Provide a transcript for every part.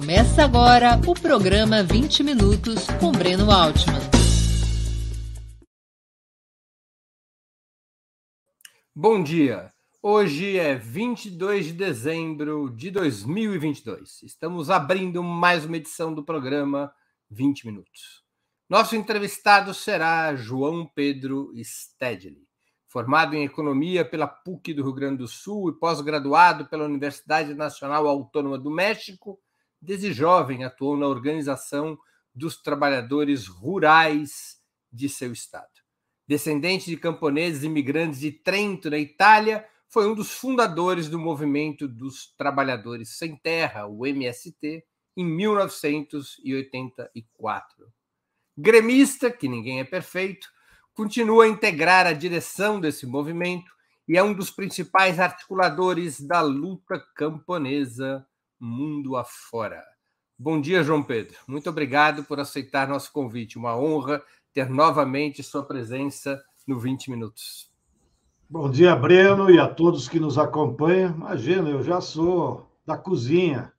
Começa agora o programa 20 Minutos com Breno Altman. Bom dia. Hoje é 22 de dezembro de 2022. Estamos abrindo mais uma edição do programa 20 Minutos. Nosso entrevistado será João Pedro Stedley formado em economia pela PUC do Rio Grande do Sul e pós-graduado pela Universidade Nacional Autônoma do México, desde jovem atuou na organização dos trabalhadores rurais de seu estado. Descendente de camponeses imigrantes de Trento, na Itália, foi um dos fundadores do movimento dos trabalhadores sem terra, o MST, em 1984. Gremista, que ninguém é perfeito, continua a integrar a direção desse movimento e é um dos principais articuladores da luta camponesa mundo afora. Bom dia, João Pedro. Muito obrigado por aceitar nosso convite. Uma honra ter novamente sua presença no 20 Minutos. Bom dia, Breno, e a todos que nos acompanham. Imagina, eu já sou da cozinha.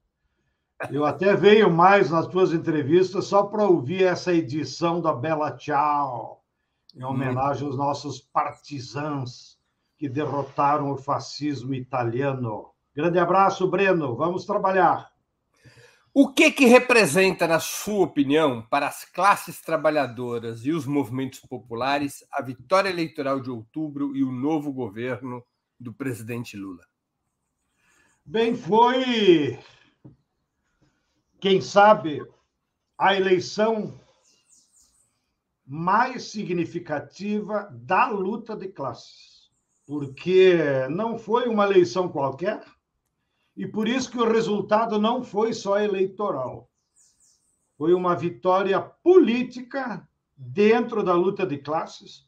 Eu até venho mais nas tuas entrevistas só para ouvir essa edição da Bela Tchau em homenagem aos nossos partisãos que derrotaram o fascismo italiano. Grande abraço, Breno. Vamos trabalhar. O que que representa, na sua opinião, para as classes trabalhadoras e os movimentos populares a vitória eleitoral de outubro e o novo governo do presidente Lula? Bem, foi, quem sabe, a eleição mais significativa da luta de classes, porque não foi uma eleição qualquer e por isso que o resultado não foi só eleitoral. Foi uma vitória política dentro da luta de classes,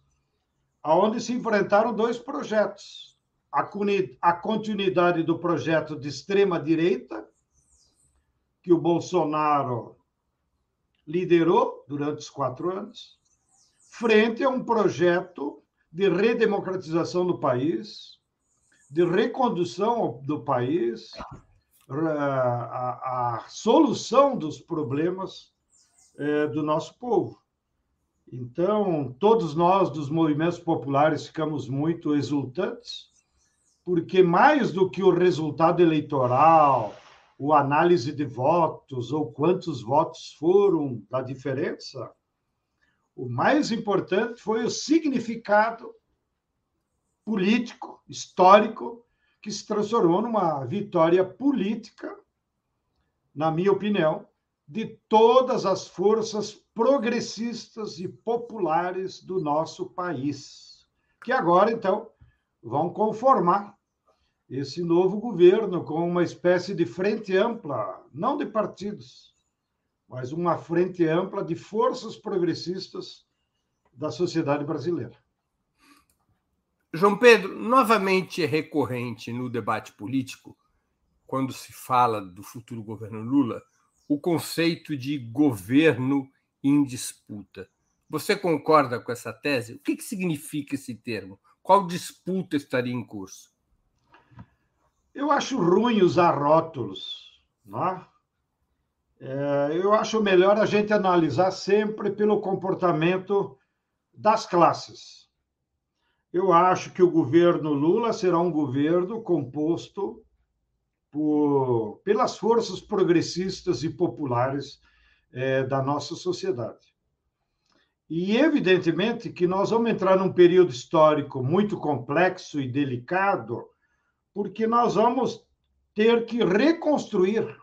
aonde se enfrentaram dois projetos: a continuidade do projeto de extrema direita que o Bolsonaro liderou durante os quatro anos frente a um projeto de redemocratização do país, de recondução do país, a, a solução dos problemas é, do nosso povo. Então, todos nós dos movimentos populares ficamos muito exultantes, porque mais do que o resultado eleitoral, o análise de votos ou quantos votos foram da diferença, o mais importante foi o significado político, histórico, que se transformou numa vitória política, na minha opinião, de todas as forças progressistas e populares do nosso país, que agora, então, vão conformar esse novo governo com uma espécie de frente ampla, não de partidos, mas uma frente ampla de forças progressistas da sociedade brasileira. João Pedro, novamente é recorrente no debate político, quando se fala do futuro governo Lula, o conceito de governo em disputa. Você concorda com essa tese? O que, que significa esse termo? Qual disputa estaria em curso? Eu acho ruim usar rótulos. Não é? É, eu acho melhor a gente analisar sempre pelo comportamento das classes. Eu acho que o governo Lula será um governo composto por, pelas forças progressistas e populares é, da nossa sociedade. E, evidentemente, que nós vamos entrar num período histórico muito complexo e delicado, porque nós vamos ter que reconstruir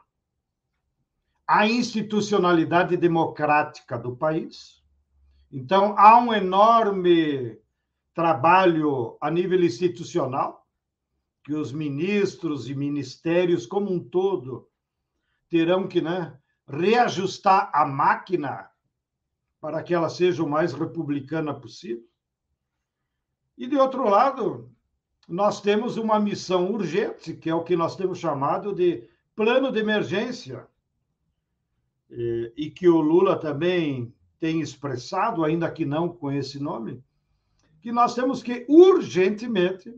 a institucionalidade democrática do país. Então, há um enorme trabalho a nível institucional, que os ministros e ministérios como um todo terão que né, reajustar a máquina para que ela seja o mais republicana possível. E, de outro lado, nós temos uma missão urgente, que é o que nós temos chamado de plano de emergência, e que o Lula também tem expressado, ainda que não com esse nome, que nós temos que urgentemente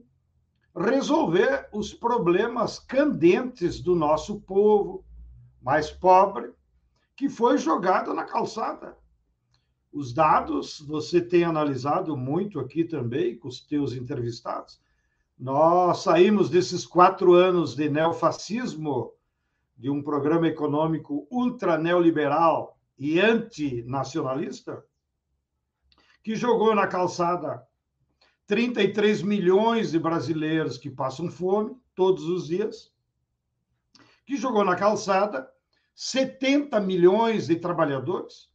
resolver os problemas candentes do nosso povo, mais pobre, que foi jogado na calçada. Os dados você tem analisado muito aqui também com os teus entrevistados. Nós saímos desses quatro anos de neofascismo, de um programa econômico ultra neoliberal e antinacionalista, que jogou na calçada 33 milhões de brasileiros que passam fome todos os dias, que jogou na calçada 70 milhões de trabalhadores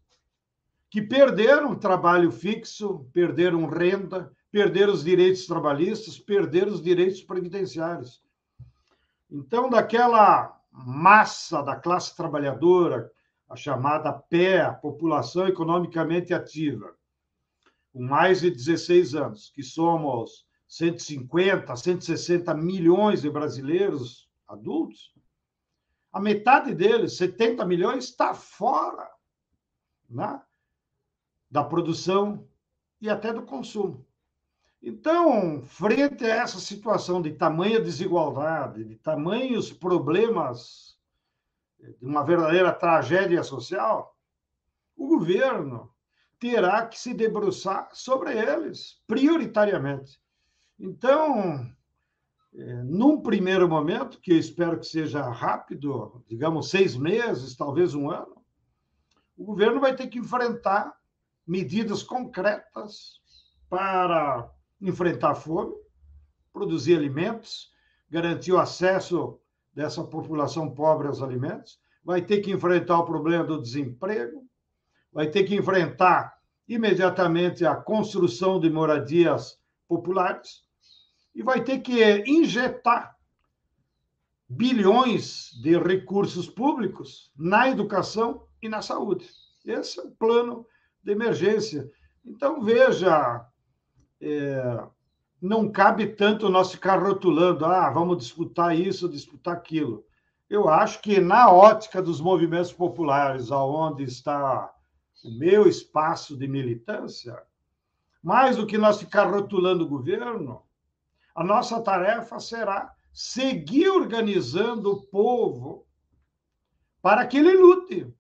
que perderam trabalho fixo, perderam renda, perderam os direitos trabalhistas, perderam os direitos previdenciários. Então, daquela massa da classe trabalhadora, a chamada PE, a população economicamente ativa, com mais de 16 anos, que somos 150, 160 milhões de brasileiros adultos, a metade deles, 70 milhões, está fora né, da produção e até do consumo. Então, frente a essa situação de tamanha desigualdade, de tamanhos problemas, de uma verdadeira tragédia social, o governo terá que se debruçar sobre eles, prioritariamente. Então, é, num primeiro momento, que eu espero que seja rápido, digamos seis meses, talvez um ano, o governo vai ter que enfrentar medidas concretas para enfrentar a fome, produzir alimentos, garantir o acesso dessa população pobre aos alimentos, vai ter que enfrentar o problema do desemprego, vai ter que enfrentar imediatamente a construção de moradias populares e vai ter que injetar bilhões de recursos públicos na educação e na saúde. Esse é o plano de emergência. Então, veja, é, não cabe tanto nós ficar rotulando, ah, vamos disputar isso, disputar aquilo. Eu acho que na ótica dos movimentos populares, aonde está o meu espaço de militância, mais do que nós ficar rotulando o governo, a nossa tarefa será seguir organizando o povo para que ele lute,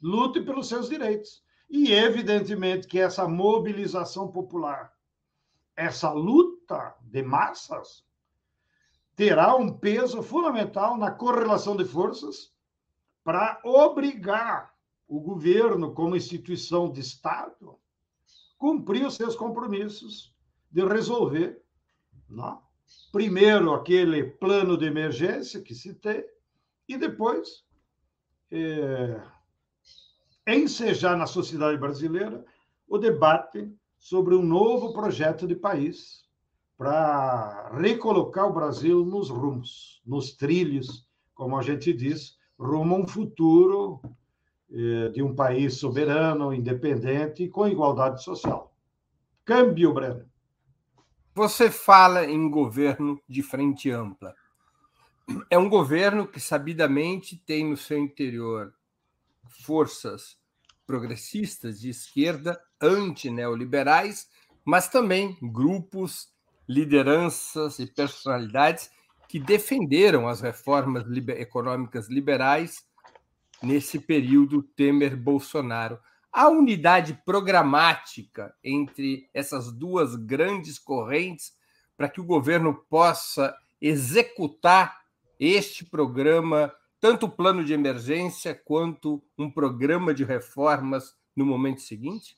lute pelos seus direitos. E, evidentemente, que essa mobilização popular essa luta de massas terá um peso fundamental na correlação de forças para obrigar o governo, como instituição de Estado, cumprir os seus compromissos de resolver, não? Né, primeiro, aquele plano de emergência que citei, e depois é, ensejar na sociedade brasileira o debate sobre um novo projeto de país para recolocar o Brasil nos rumos, nos trilhos, como a gente diz, rumo a um futuro de um país soberano, independente e com igualdade social. Câmbio, Breno. Você fala em governo de frente ampla. É um governo que sabidamente tem no seu interior forças progressistas de esquerda antineoliberais, mas também grupos, lideranças e personalidades que defenderam as reformas econômicas liberais nesse período Temer-Bolsonaro. A unidade programática entre essas duas grandes correntes para que o governo possa executar este programa, tanto o plano de emergência quanto um programa de reformas no momento seguinte?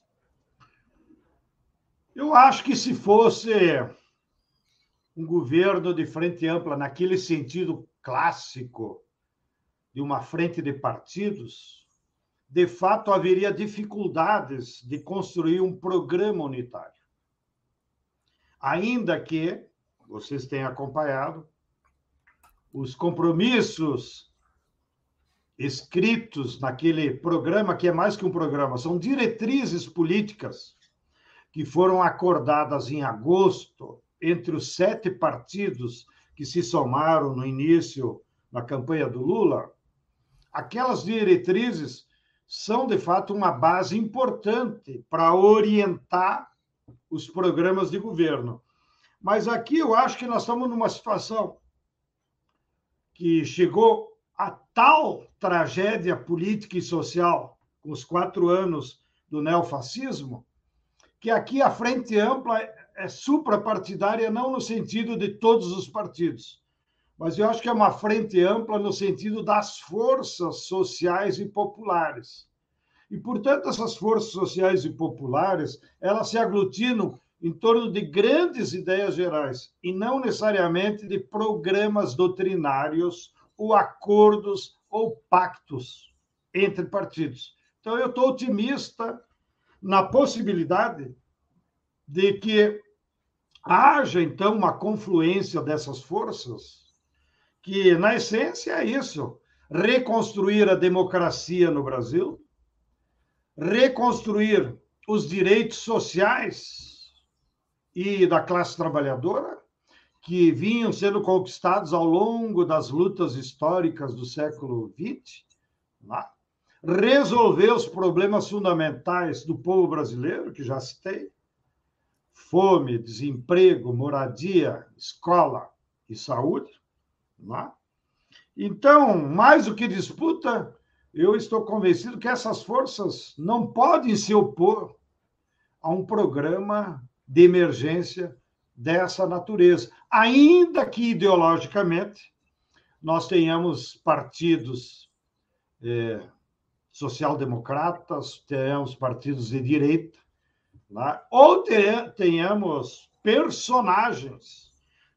Eu acho que se fosse um governo de frente ampla, naquele sentido clássico de uma frente de partidos, de fato haveria dificuldades de construir um programa unitário. Ainda que vocês tenham acompanhado os compromissos escritos naquele programa, que é mais que um programa, são diretrizes políticas que foram acordadas em agosto entre os sete partidos que se somaram no início da campanha do Lula, aquelas diretrizes são, de fato, uma base importante para orientar os programas de governo. Mas aqui eu acho que nós estamos numa situação que chegou a tal tragédia política e social, com os quatro anos do neofascismo, que aqui a Frente Ampla é suprapartidária, não no sentido de todos os partidos, mas eu acho que é uma frente ampla no sentido das forças sociais e populares. E, portanto, essas forças sociais e populares, elas se aglutinam em torno de grandes ideias gerais e não necessariamente de programas doutrinários ou acordos ou pactos entre partidos. Então, eu estou otimista na possibilidade de que haja, então, uma confluência dessas forças, que, na essência, é isso: reconstruir a democracia no Brasil, reconstruir os direitos sociais e da classe trabalhadora, que vinham sendo conquistados ao longo das lutas históricas do século XX, né? resolver os problemas fundamentais do povo brasileiro, que já citei, fome, desemprego, moradia, escola e saúde. Né? Então, mais do que disputa, eu estou convencido que essas forças não podem se opor a um programa de emergência dessa natureza, ainda que ideologicamente nós tenhamos partidos é, social-democratas, tenhamos partidos de direita, né? ou tenhamos personagens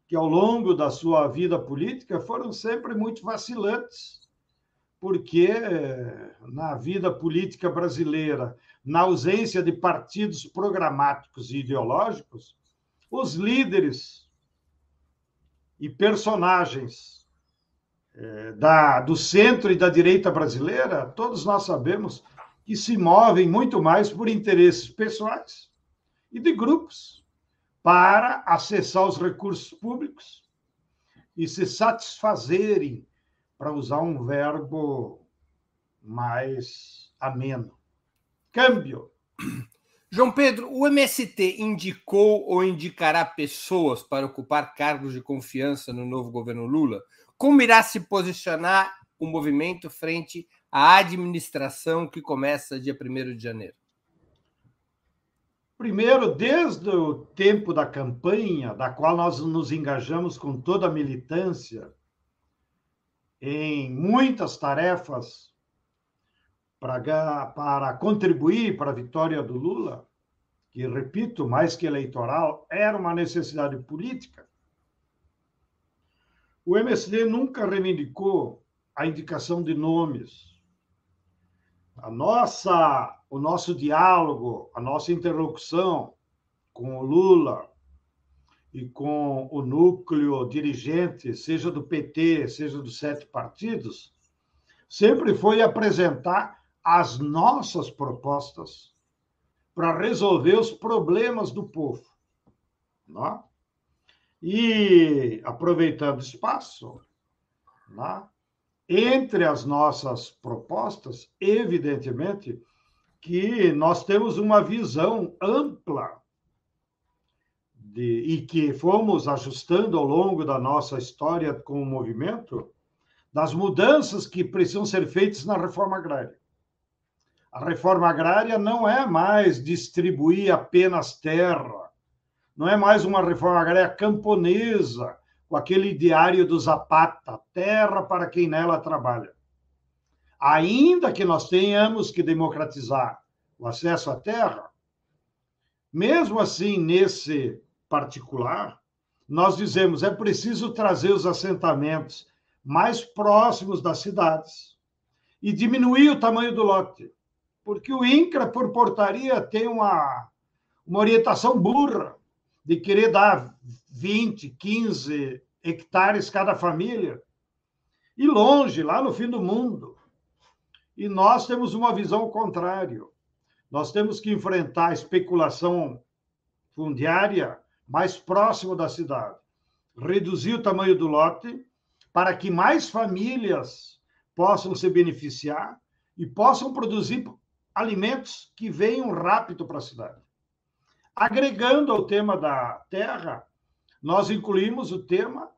que, ao longo da sua vida política, foram sempre muito vacilantes, porque na vida política brasileira, na ausência de partidos programáticos e ideológicos, os líderes e personagens é, da, do centro e da direita brasileira, todos nós sabemos que se movem muito mais por interesses pessoais e de grupos para acessar os recursos públicos e se satisfazerem, para usar um verbo mais ameno. Câmbio. João Pedro, o MST indicou ou indicará pessoas para ocupar cargos de confiança no novo governo Lula? Como irá se posicionar o movimento frente à administração que começa dia 1 de janeiro? Primeiro, desde o tempo da campanha, da qual nós nos engajamos com toda a militância em muitas tarefas para, para contribuir para a vitória do Lula, que, repito, mais que eleitoral, era uma necessidade política, o MSD nunca reivindicou a indicação de nomes. A nossa o nosso diálogo, a nossa interlocução com o Lula e com o núcleo dirigente, seja do PT, seja dos sete partidos, sempre foi apresentar as nossas propostas para resolver os problemas do povo. Não? É? E, aproveitando o espaço, não? Entre as nossas propostas, evidentemente, que nós temos uma visão ampla de, e que fomos ajustando ao longo da nossa história com o movimento das mudanças que precisam ser feitas na reforma agrária. A reforma agrária não é mais distribuir apenas terra, não é mais uma reforma agrária camponesa, com aquele diário do Zapata, terra para quem nela trabalha ainda que nós tenhamos que democratizar o acesso à terra, mesmo assim, nesse particular, nós dizemos é preciso trazer os assentamentos mais próximos das cidades e diminuir o tamanho do lote, porque o INCRA, por portaria, tem uma, uma orientação burra de querer dar 20, 15 hectares cada família, e longe, lá no fim do mundo. E nós temos uma visão contrária. Nós temos que enfrentar a especulação fundiária mais próximo da cidade, reduzir o tamanho do lote para que mais famílias possam se beneficiar e possam produzir alimentos que venham rápido para a cidade. Agregando ao tema da terra, nós incluímos o tema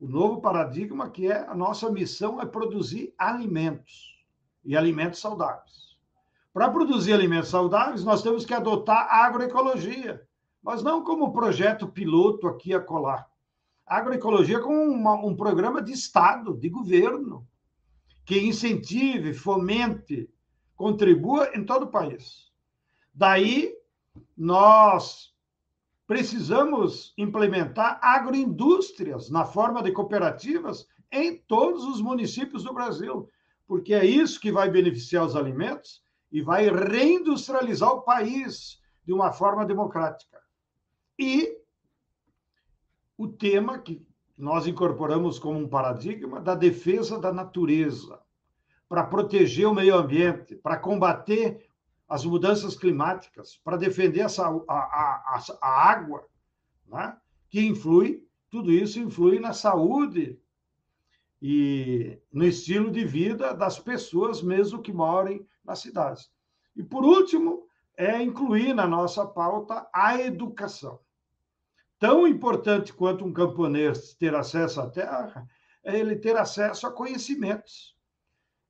o novo paradigma que é a nossa missão é produzir alimentos e alimentos saudáveis. Para produzir alimentos saudáveis, nós temos que adotar agroecologia, mas não como projeto piloto aqui a colar. Agroecologia como uma, um programa de Estado, de governo, que incentive, fomente, contribua em todo o país. Daí, nós precisamos implementar agroindústrias na forma de cooperativas em todos os municípios do Brasil, porque é isso que vai beneficiar os alimentos e vai reindustrializar o país de uma forma democrática. E o tema que nós incorporamos como um paradigma da defesa da natureza, para proteger o meio ambiente, para combater as mudanças climáticas, para defender essa, a, a, a água, né? que influi, tudo isso influi na saúde e no estilo de vida das pessoas, mesmo que morem nas cidades. E, por último, é incluir na nossa pauta a educação. Tão importante quanto um camponês ter acesso à terra é ele ter acesso a conhecimentos.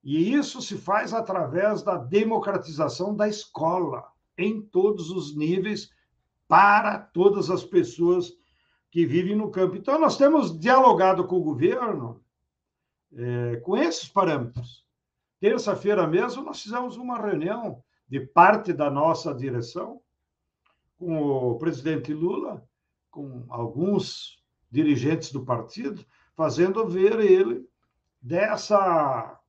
E isso se faz através da democratização da escola, em todos os níveis, para todas as pessoas que vivem no campo. Então, nós temos dialogado com o governo é, com esses parâmetros. Terça-feira mesmo, nós fizemos uma reunião de parte da nossa direção com o presidente Lula, com alguns dirigentes do partido, fazendo ver ele dessa.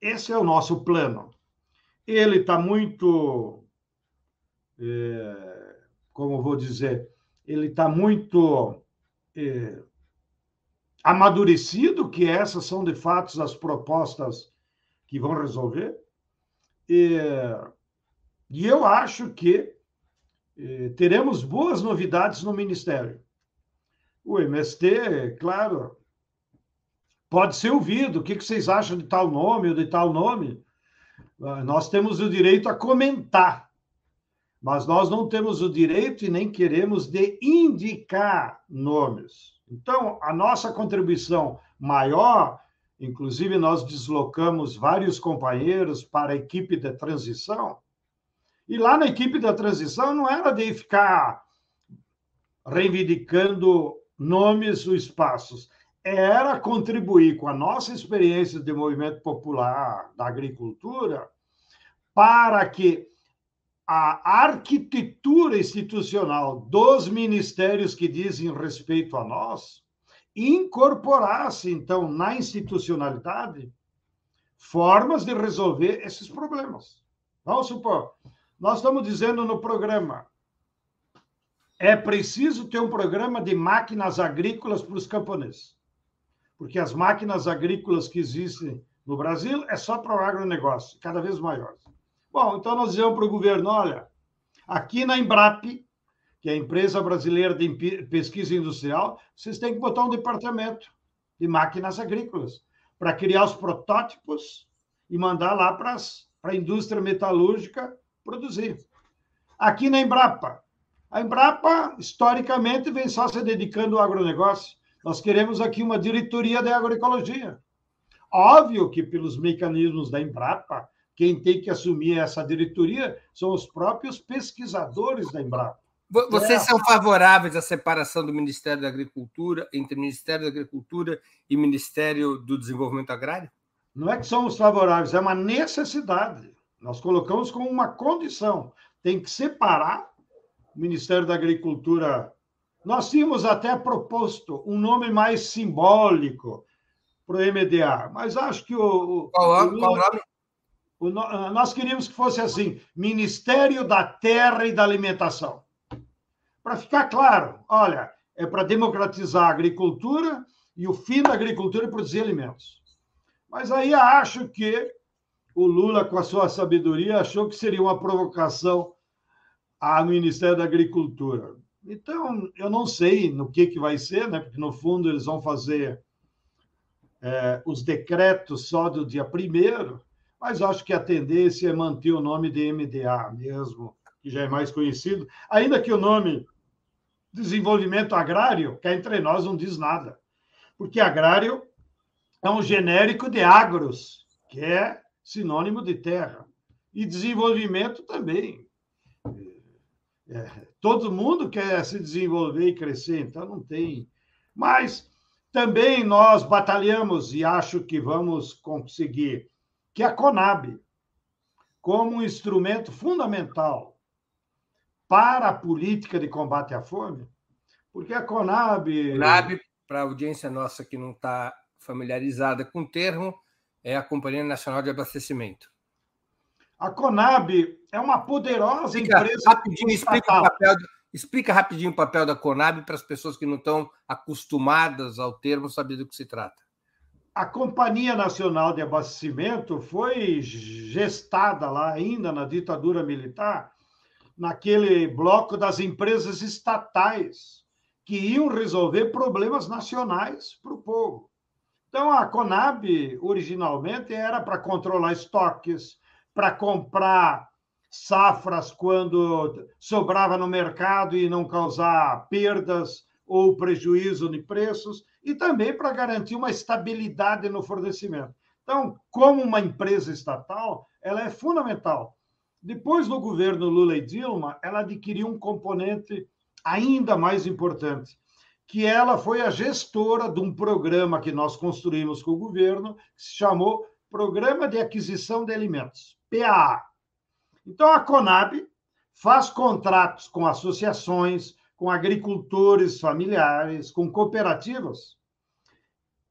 Esse é o nosso plano. Ele está muito. É, como vou dizer? Ele está muito. É, amadurecido que essas são de fato as propostas que vão resolver. E, e eu acho que eh, teremos boas novidades no Ministério. O MST, claro, pode ser ouvido. O que vocês acham de tal nome ou de tal nome? Ah, nós temos o direito a comentar, mas nós não temos o direito e nem queremos de indicar nomes. Então, a nossa contribuição maior, inclusive nós deslocamos vários companheiros para a equipe de transição, e lá na equipe da transição não era de ficar reivindicando nomes ou espaços, era contribuir com a nossa experiência de movimento popular da agricultura para que a arquitetura institucional dos ministérios que dizem respeito a nós incorporasse, então, na institucionalidade, formas de resolver esses problemas. Vamos supor, nós estamos dizendo no programa, é preciso ter um programa de máquinas agrícolas para os camponeses. Porque as máquinas agrícolas que existem no Brasil é só para o agronegócio, cada vez maiores. Bom, então nós dizemos para o governo: olha, aqui na Embrap, que é a empresa brasileira de pesquisa industrial, vocês têm que botar um departamento de máquinas agrícolas para criar os protótipos e mandar lá para a indústria metalúrgica produzir. Aqui na Embrapa. A Embrapa, historicamente, vem só se dedicando ao agronegócio. Nós queremos aqui uma diretoria de agroecologia. Óbvio que, pelos mecanismos da Embrapa, quem tem que assumir essa diretoria são os próprios pesquisadores da Embrapa. Vocês é. são favoráveis à separação do Ministério da Agricultura entre Ministério da Agricultura e Ministério do Desenvolvimento Agrário? Não é que somos favoráveis, é uma necessidade. Nós colocamos como uma condição. Tem que separar o Ministério da Agricultura. Nós tínhamos até proposto um nome mais simbólico para o MDA, mas acho que o. Qual, o, qual nome? O, nós queríamos que fosse assim: Ministério da Terra e da Alimentação. Para ficar claro, olha, é para democratizar a agricultura e o fim da agricultura é produzir alimentos. Mas aí acho que o Lula, com a sua sabedoria, achou que seria uma provocação ao Ministério da Agricultura. Então, eu não sei no que, que vai ser, né? porque, no fundo, eles vão fazer é, os decretos só do dia primeiro, mas acho que a tendência é manter o nome de MDA mesmo, que já é mais conhecido, ainda que o nome desenvolvimento agrário, que entre nós não diz nada. porque agrário é um genérico de agros, que é sinônimo de terra. E desenvolvimento também. É, todo mundo quer se desenvolver e crescer, então não tem. Mas também nós batalhamos, e acho que vamos conseguir, que a Conab, como um instrumento fundamental para a política de combate à fome, porque a Conab. Conab, para a audiência nossa que não está familiarizada com o termo, é a Companhia Nacional de Abastecimento. A Conab é uma poderosa explica, empresa. Rapidinho, explica, o papel, explica rapidinho o papel da Conab para as pessoas que não estão acostumadas ao termo saber do que se trata. A Companhia Nacional de Abastecimento foi gestada lá ainda na ditadura militar, naquele bloco das empresas estatais que iam resolver problemas nacionais para o povo. Então, a Conab, originalmente, era para controlar estoques, para comprar safras quando sobrava no mercado e não causar perdas ou prejuízo de preços, e também para garantir uma estabilidade no fornecimento. Então, como uma empresa estatal, ela é fundamental. Depois do governo Lula e Dilma, ela adquiriu um componente ainda mais importante, que ela foi a gestora de um programa que nós construímos com o governo, que se chamou Programa de Aquisição de Alimentos. PAA. Então, a Conab faz contratos com associações, com agricultores familiares, com cooperativas.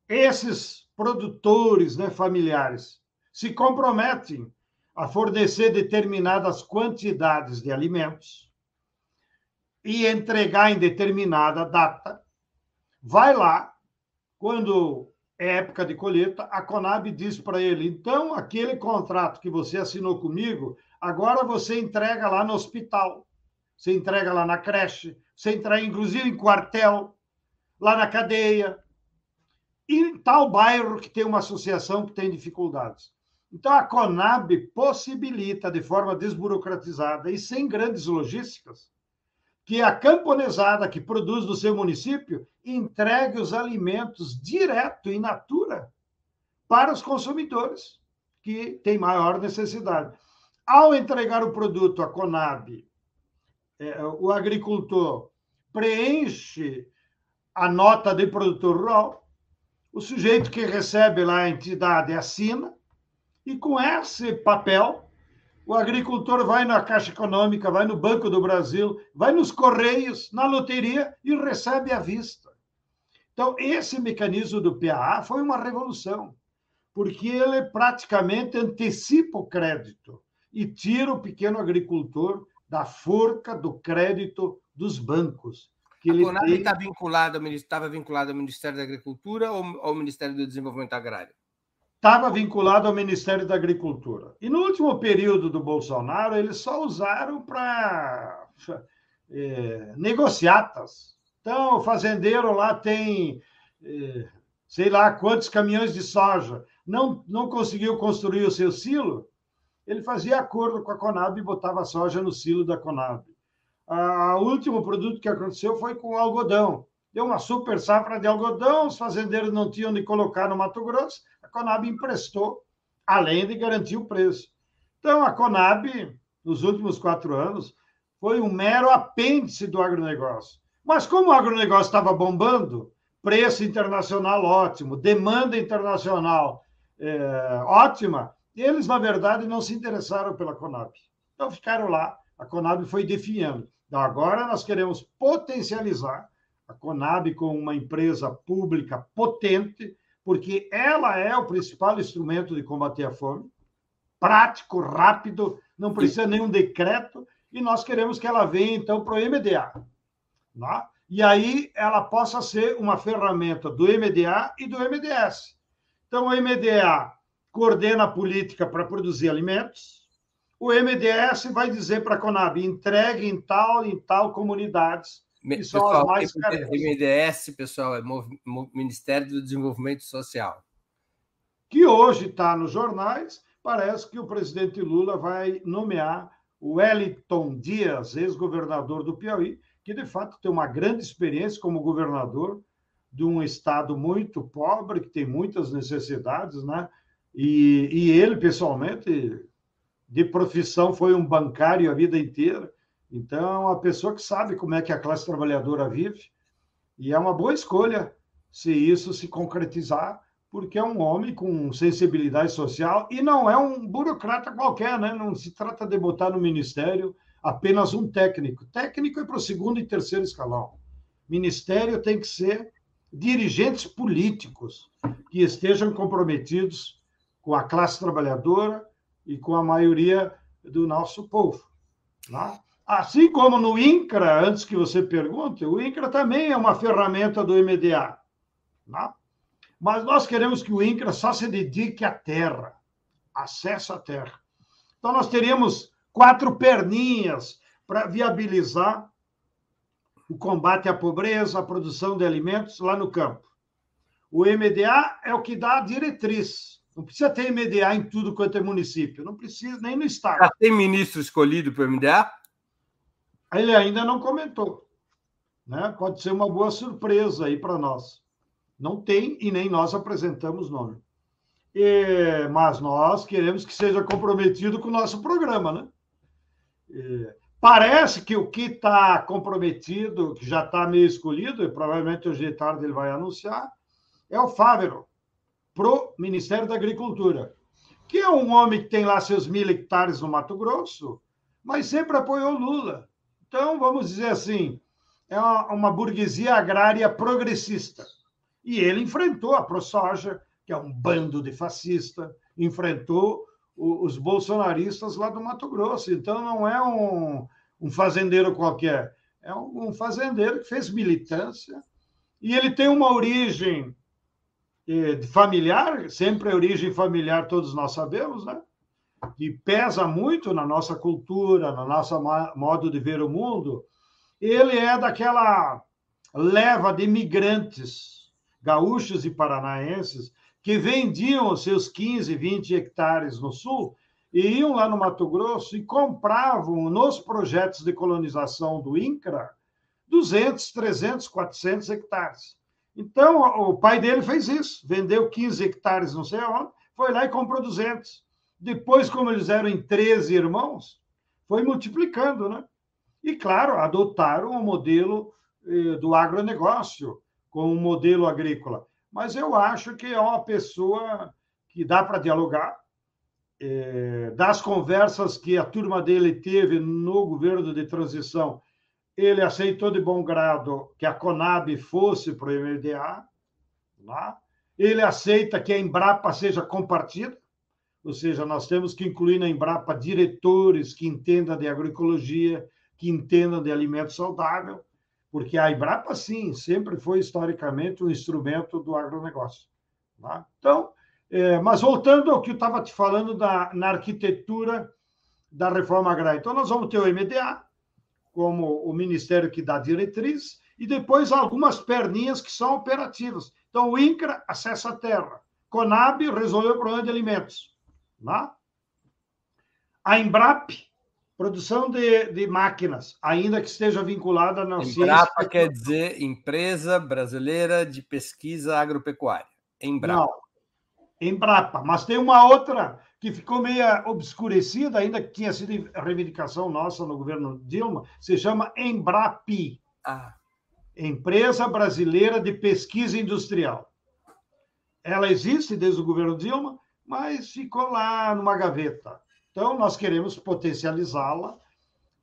Esses produtores né, familiares se comprometem a fornecer determinadas quantidades de alimentos e entregar em determinada data. Vai lá, quando época de colheita, a Conab diz para ele: então, aquele contrato que você assinou comigo, agora você entrega lá no hospital, você entrega lá na creche, você entrega inclusive em quartel, lá na cadeia, em tal bairro que tem uma associação que tem dificuldades. Então, a Conab possibilita, de forma desburocratizada e sem grandes logísticas, que a camponesada que produz no seu município entregue os alimentos direto, in natura, para os consumidores que têm maior necessidade. Ao entregar o produto à Conab, é, o agricultor preenche a nota de produtor rural, o sujeito que recebe lá a entidade assina, e com esse papel o agricultor vai na Caixa Econômica, vai no Banco do Brasil, vai nos Correios, na loteria e recebe à vista. Então, esse mecanismo do PAA foi uma revolução, porque ele praticamente antecipa o crédito e tira o pequeno agricultor da forca do crédito dos bancos. Que a Conab está vinculada, estava vinculado ao Ministério da Agricultura ou ao Ministério do Desenvolvimento Agrário? Estava vinculado ao Ministério da Agricultura. E no último período do Bolsonaro, eles só usaram para é, negociatas. Então, o fazendeiro lá tem, é, sei lá, quantos caminhões de soja, não, não conseguiu construir o seu silo, ele fazia acordo com a Conab e botava soja no silo da Conab. O último produto que aconteceu foi com o algodão. Deu uma super safra de algodão, os fazendeiros não tinham de colocar no Mato Grosso, a Conab emprestou, além de garantir o preço. Então, a Conab, nos últimos quatro anos, foi um mero apêndice do agronegócio. Mas como o agronegócio estava bombando, preço internacional ótimo, demanda internacional é, ótima, eles, na verdade, não se interessaram pela Conab. Então, ficaram lá, a Conab foi definhando. Então, agora nós queremos potencializar a Conab como uma empresa pública potente, porque ela é o principal instrumento de combater a fome, prático, rápido, não precisa nenhum decreto, e nós queremos que ela venha, então, para o MDA. Né? E aí ela possa ser uma ferramenta do MDA e do MDS. Então, o MDA coordena a política para produzir alimentos, o MDS vai dizer para a Conab, entregue em tal em tal comunidades pessoal, mais. MDS, pessoal, é Ministério do Desenvolvimento Social. Que hoje está nos jornais, parece que o presidente Lula vai nomear o Wellington Dias, ex-governador do Piauí, que de fato tem uma grande experiência como governador, de um estado muito pobre, que tem muitas necessidades, né? E, e ele, pessoalmente, de profissão, foi um bancário a vida inteira. Então, uma pessoa que sabe como é que a classe trabalhadora vive. E é uma boa escolha se isso se concretizar, porque é um homem com sensibilidade social e não é um burocrata qualquer, né? Não se trata de botar no ministério apenas um técnico. Técnico é para o segundo e terceiro escalão. Ministério tem que ser dirigentes políticos que estejam comprometidos com a classe trabalhadora e com a maioria do nosso povo. Né? Assim como no INCRA, antes que você pergunte, o INCRA também é uma ferramenta do MDA. Né? Mas nós queremos que o INCRA só se dedique à terra, acesso à terra. Então, nós teríamos quatro perninhas para viabilizar o combate à pobreza, a produção de alimentos lá no campo. O MDA é o que dá a diretriz. Não precisa ter MDA em tudo quanto é município, não precisa nem no estado. Já tem ministro escolhido para o MDA? Ele ainda não comentou. Né? Pode ser uma boa surpresa aí para nós. Não tem e nem nós apresentamos nome. E, mas nós queremos que seja comprometido com o nosso programa, né? E, parece que o que está comprometido, que já está meio escolhido, e provavelmente hoje de tarde ele vai anunciar, é o Fávero, pro Ministério da Agricultura, que é um homem que tem lá seus mil hectares no Mato Grosso, mas sempre apoiou Lula. Então, vamos dizer assim, é uma, uma burguesia agrária progressista. E ele enfrentou a ProSoja, que é um bando de fascista, enfrentou os bolsonaristas lá do Mato Grosso. Então, não é um, um fazendeiro qualquer, é um, um fazendeiro que fez militância. E ele tem uma origem eh, familiar, sempre a origem familiar, todos nós sabemos, né? Que pesa muito na nossa cultura, no nosso modo de ver o mundo, ele é daquela leva de imigrantes gaúchos e paranaenses que vendiam os seus 15, 20 hectares no sul e iam lá no Mato Grosso e compravam nos projetos de colonização do INCRA 200, 300, 400 hectares. Então, o pai dele fez isso, vendeu 15 hectares, não sei onde, foi lá e comprou 200. Depois, como eles eram em 13 irmãos, foi multiplicando, né? E, claro, adotaram o modelo eh, do agronegócio, com um modelo agrícola. Mas eu acho que é uma pessoa que dá para dialogar. É, das conversas que a turma dele teve no governo de transição, ele aceitou de bom grado que a Conab fosse para o MDA. Ele aceita que a Embrapa seja compartida, ou seja, nós temos que incluir na Embrapa diretores que entendam de agroecologia, que entendam de alimento saudável porque a Embrapa, sim, sempre foi historicamente um instrumento do agronegócio. Tá? Então, é, mas voltando ao que eu estava te falando da, na arquitetura da reforma agrária. Então, nós vamos ter o MDA, como o ministério que dá diretriz, e depois algumas perninhas que são operativas. Então, o INCRA, acesso à terra. CONAB, resolveu o problema de alimentos. Tá? A Embrap, Produção de, de máquinas, ainda que esteja vinculada na Embrapa ciência. quer dizer Empresa Brasileira de Pesquisa Agropecuária. Embrapa. Não, Embrapa. Mas tem uma outra que ficou meio obscurecida, ainda que tinha sido reivindicação nossa no governo Dilma, se chama Embrapi. Ah. Empresa Brasileira de Pesquisa Industrial. Ela existe desde o governo Dilma, mas ficou lá numa gaveta. Então, nós queremos potencializá-la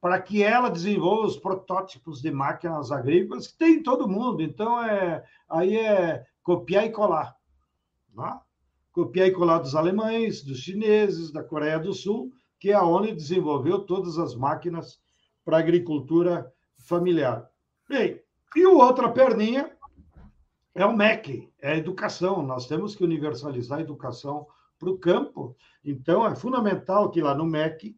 para que ela desenvolva os protótipos de máquinas agrícolas que tem em todo mundo. Então, é, aí é copiar e colar. Né? Copiar e colar dos alemães, dos chineses, da Coreia do Sul, que é onde desenvolveu todas as máquinas para agricultura familiar. Bem, e outra perninha é o MEC, é a educação. Nós temos que universalizar a educação para o campo. Então, é fundamental que lá no MEC,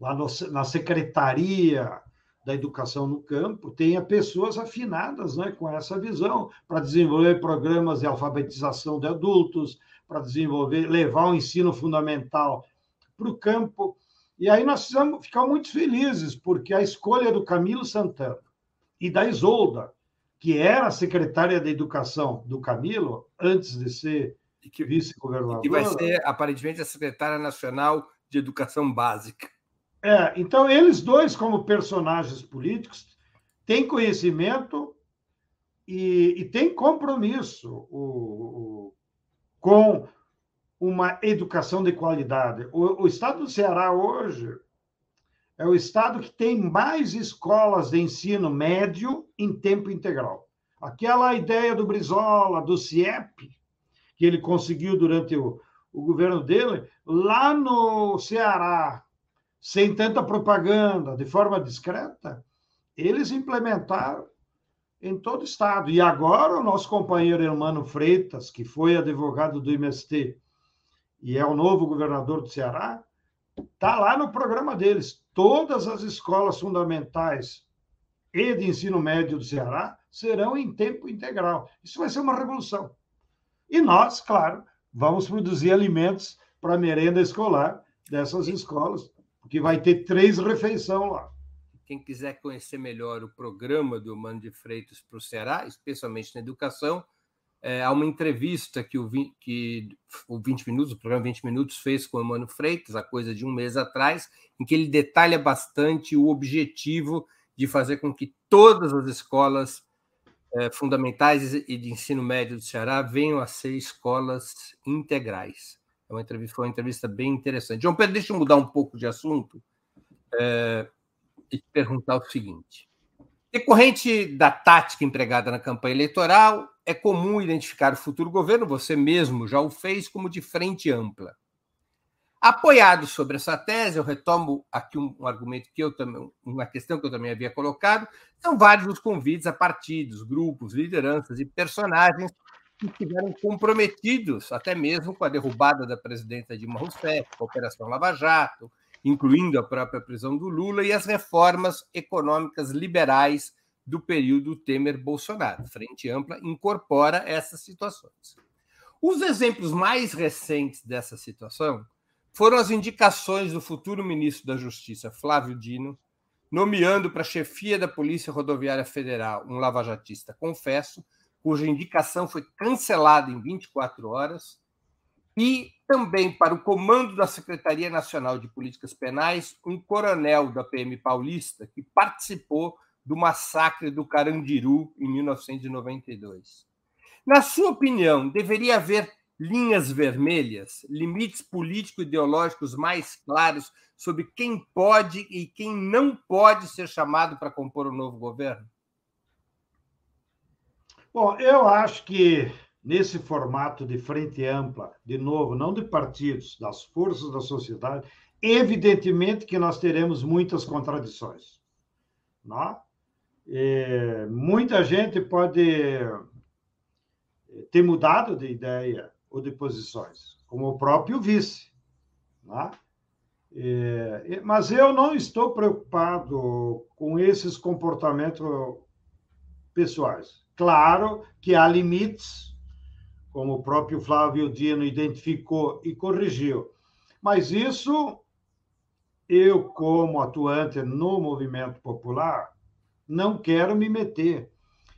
lá no, na Secretaria da Educação no Campo, tenha pessoas afinadas né, com essa visão, para desenvolver programas de alfabetização de adultos, para desenvolver, levar o ensino fundamental para o campo. E aí nós precisamos ficar muito felizes, porque a escolha do Camilo Santana e da Isolda, que era secretária de Educação do Camilo, antes de ser vice-governadora. Que vai ser, aparentemente, a secretária nacional de Educação Básica. É, então, eles dois, como personagens políticos, têm conhecimento e, e têm compromisso o, o, com uma educação de qualidade. O, o estado do Ceará hoje é o estado que tem mais escolas de ensino médio em tempo integral. Aquela ideia do Brizola, do CIEP, que ele conseguiu durante o, o governo dele, lá no Ceará, sem tanta propaganda, de forma discreta, eles implementaram em todo o estado. E agora o nosso companheiro Hermano Freitas, que foi advogado do MST e é o novo governador do Ceará, está lá no programa deles. Todas as escolas fundamentais e de ensino médio do Ceará serão em tempo integral. Isso vai ser uma revolução. E nós, claro, vamos produzir alimentos para a merenda escolar dessas escolas porque vai ter três refeições lá. Quem quiser conhecer melhor o programa do Mano de Freitas para o Ceará, especialmente na educação, é, há uma entrevista que o, que o 20 Minutos, o programa 20 Minutos, fez com o Mano Freitas, há coisa de um mês atrás, em que ele detalha bastante o objetivo de fazer com que todas as escolas é, fundamentais e de ensino médio do Ceará venham a ser escolas integrais. É uma entrevista, foi uma entrevista bem interessante. João Pedro, deixa eu mudar um pouco de assunto é, e te perguntar o seguinte. Decorrente da tática empregada na campanha eleitoral, é comum identificar o futuro governo, você mesmo já o fez, como de frente ampla. Apoiado sobre essa tese, eu retomo aqui um, um, argumento que eu também, uma questão que eu também havia colocado, são vários os convites a partidos, grupos, lideranças e personagens que estiveram comprometidos até mesmo com a derrubada da presidenta Dilma Rousseff, com a Operação Lava Jato, incluindo a própria prisão do Lula e as reformas econômicas liberais do período Temer-Bolsonaro. Frente Ampla incorpora essas situações. Os exemplos mais recentes dessa situação foram as indicações do futuro ministro da Justiça, Flávio Dino, nomeando para chefia da Polícia Rodoviária Federal um lavajatista confesso, cuja indicação foi cancelada em 24 horas, e também para o comando da Secretaria Nacional de Políticas Penais, um coronel da PM paulista que participou do massacre do Carandiru em 1992. Na sua opinião, deveria haver linhas vermelhas, limites político-ideológicos mais claros sobre quem pode e quem não pode ser chamado para compor o um novo governo? Bom, eu acho que nesse formato de frente ampla, de novo, não de partidos, das forças da sociedade, evidentemente que nós teremos muitas contradições. Não? É? muita gente pode ter mudado de ideia ou de posições, como o próprio vice. Não? É, mas eu não estou preocupado com esses comportamentos pessoais. Claro que há limites, como o próprio Flávio Dino identificou e corrigiu. Mas isso, eu, como atuante no movimento popular, não quero me meter.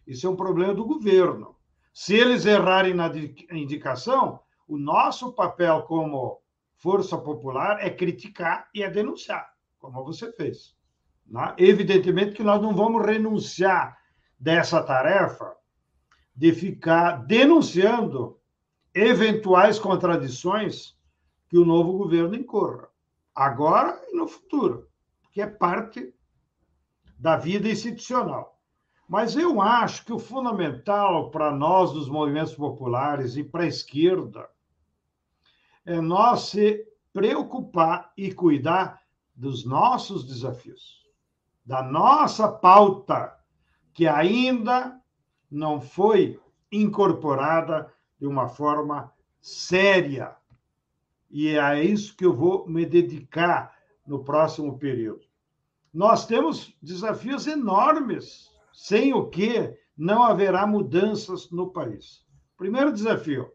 Isso é um problema do governo. Se eles errarem na indicação, o nosso papel como força popular é criticar e é denunciar, como você fez. Né? Evidentemente que nós não vamos renunciar dessa tarefa de ficar denunciando eventuais contradições que o novo governo incorra, agora e no futuro, que é parte da vida institucional. Mas eu acho que o fundamental para nós dos movimentos populares e para a esquerda é nós se preocupar e cuidar dos nossos desafios, da nossa pauta que ainda não foi incorporada de uma forma séria. E é a isso que eu vou me dedicar no próximo período. Nós temos desafios enormes, sem o que não haverá mudanças no país. Primeiro desafio: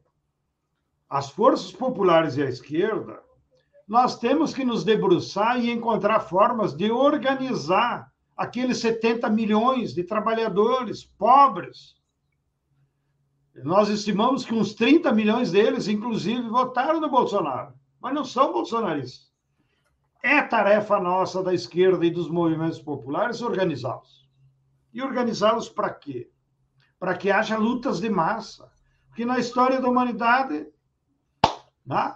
as forças populares e a esquerda, nós temos que nos debruçar e encontrar formas de organizar aqueles 70 milhões de trabalhadores pobres. Nós estimamos que uns 30 milhões deles, inclusive, votaram no Bolsonaro, mas não são bolsonaristas. É tarefa nossa da esquerda e dos movimentos populares organizá-los. E organizá-los para quê? Para que haja lutas de massa. Porque na história da humanidade, né,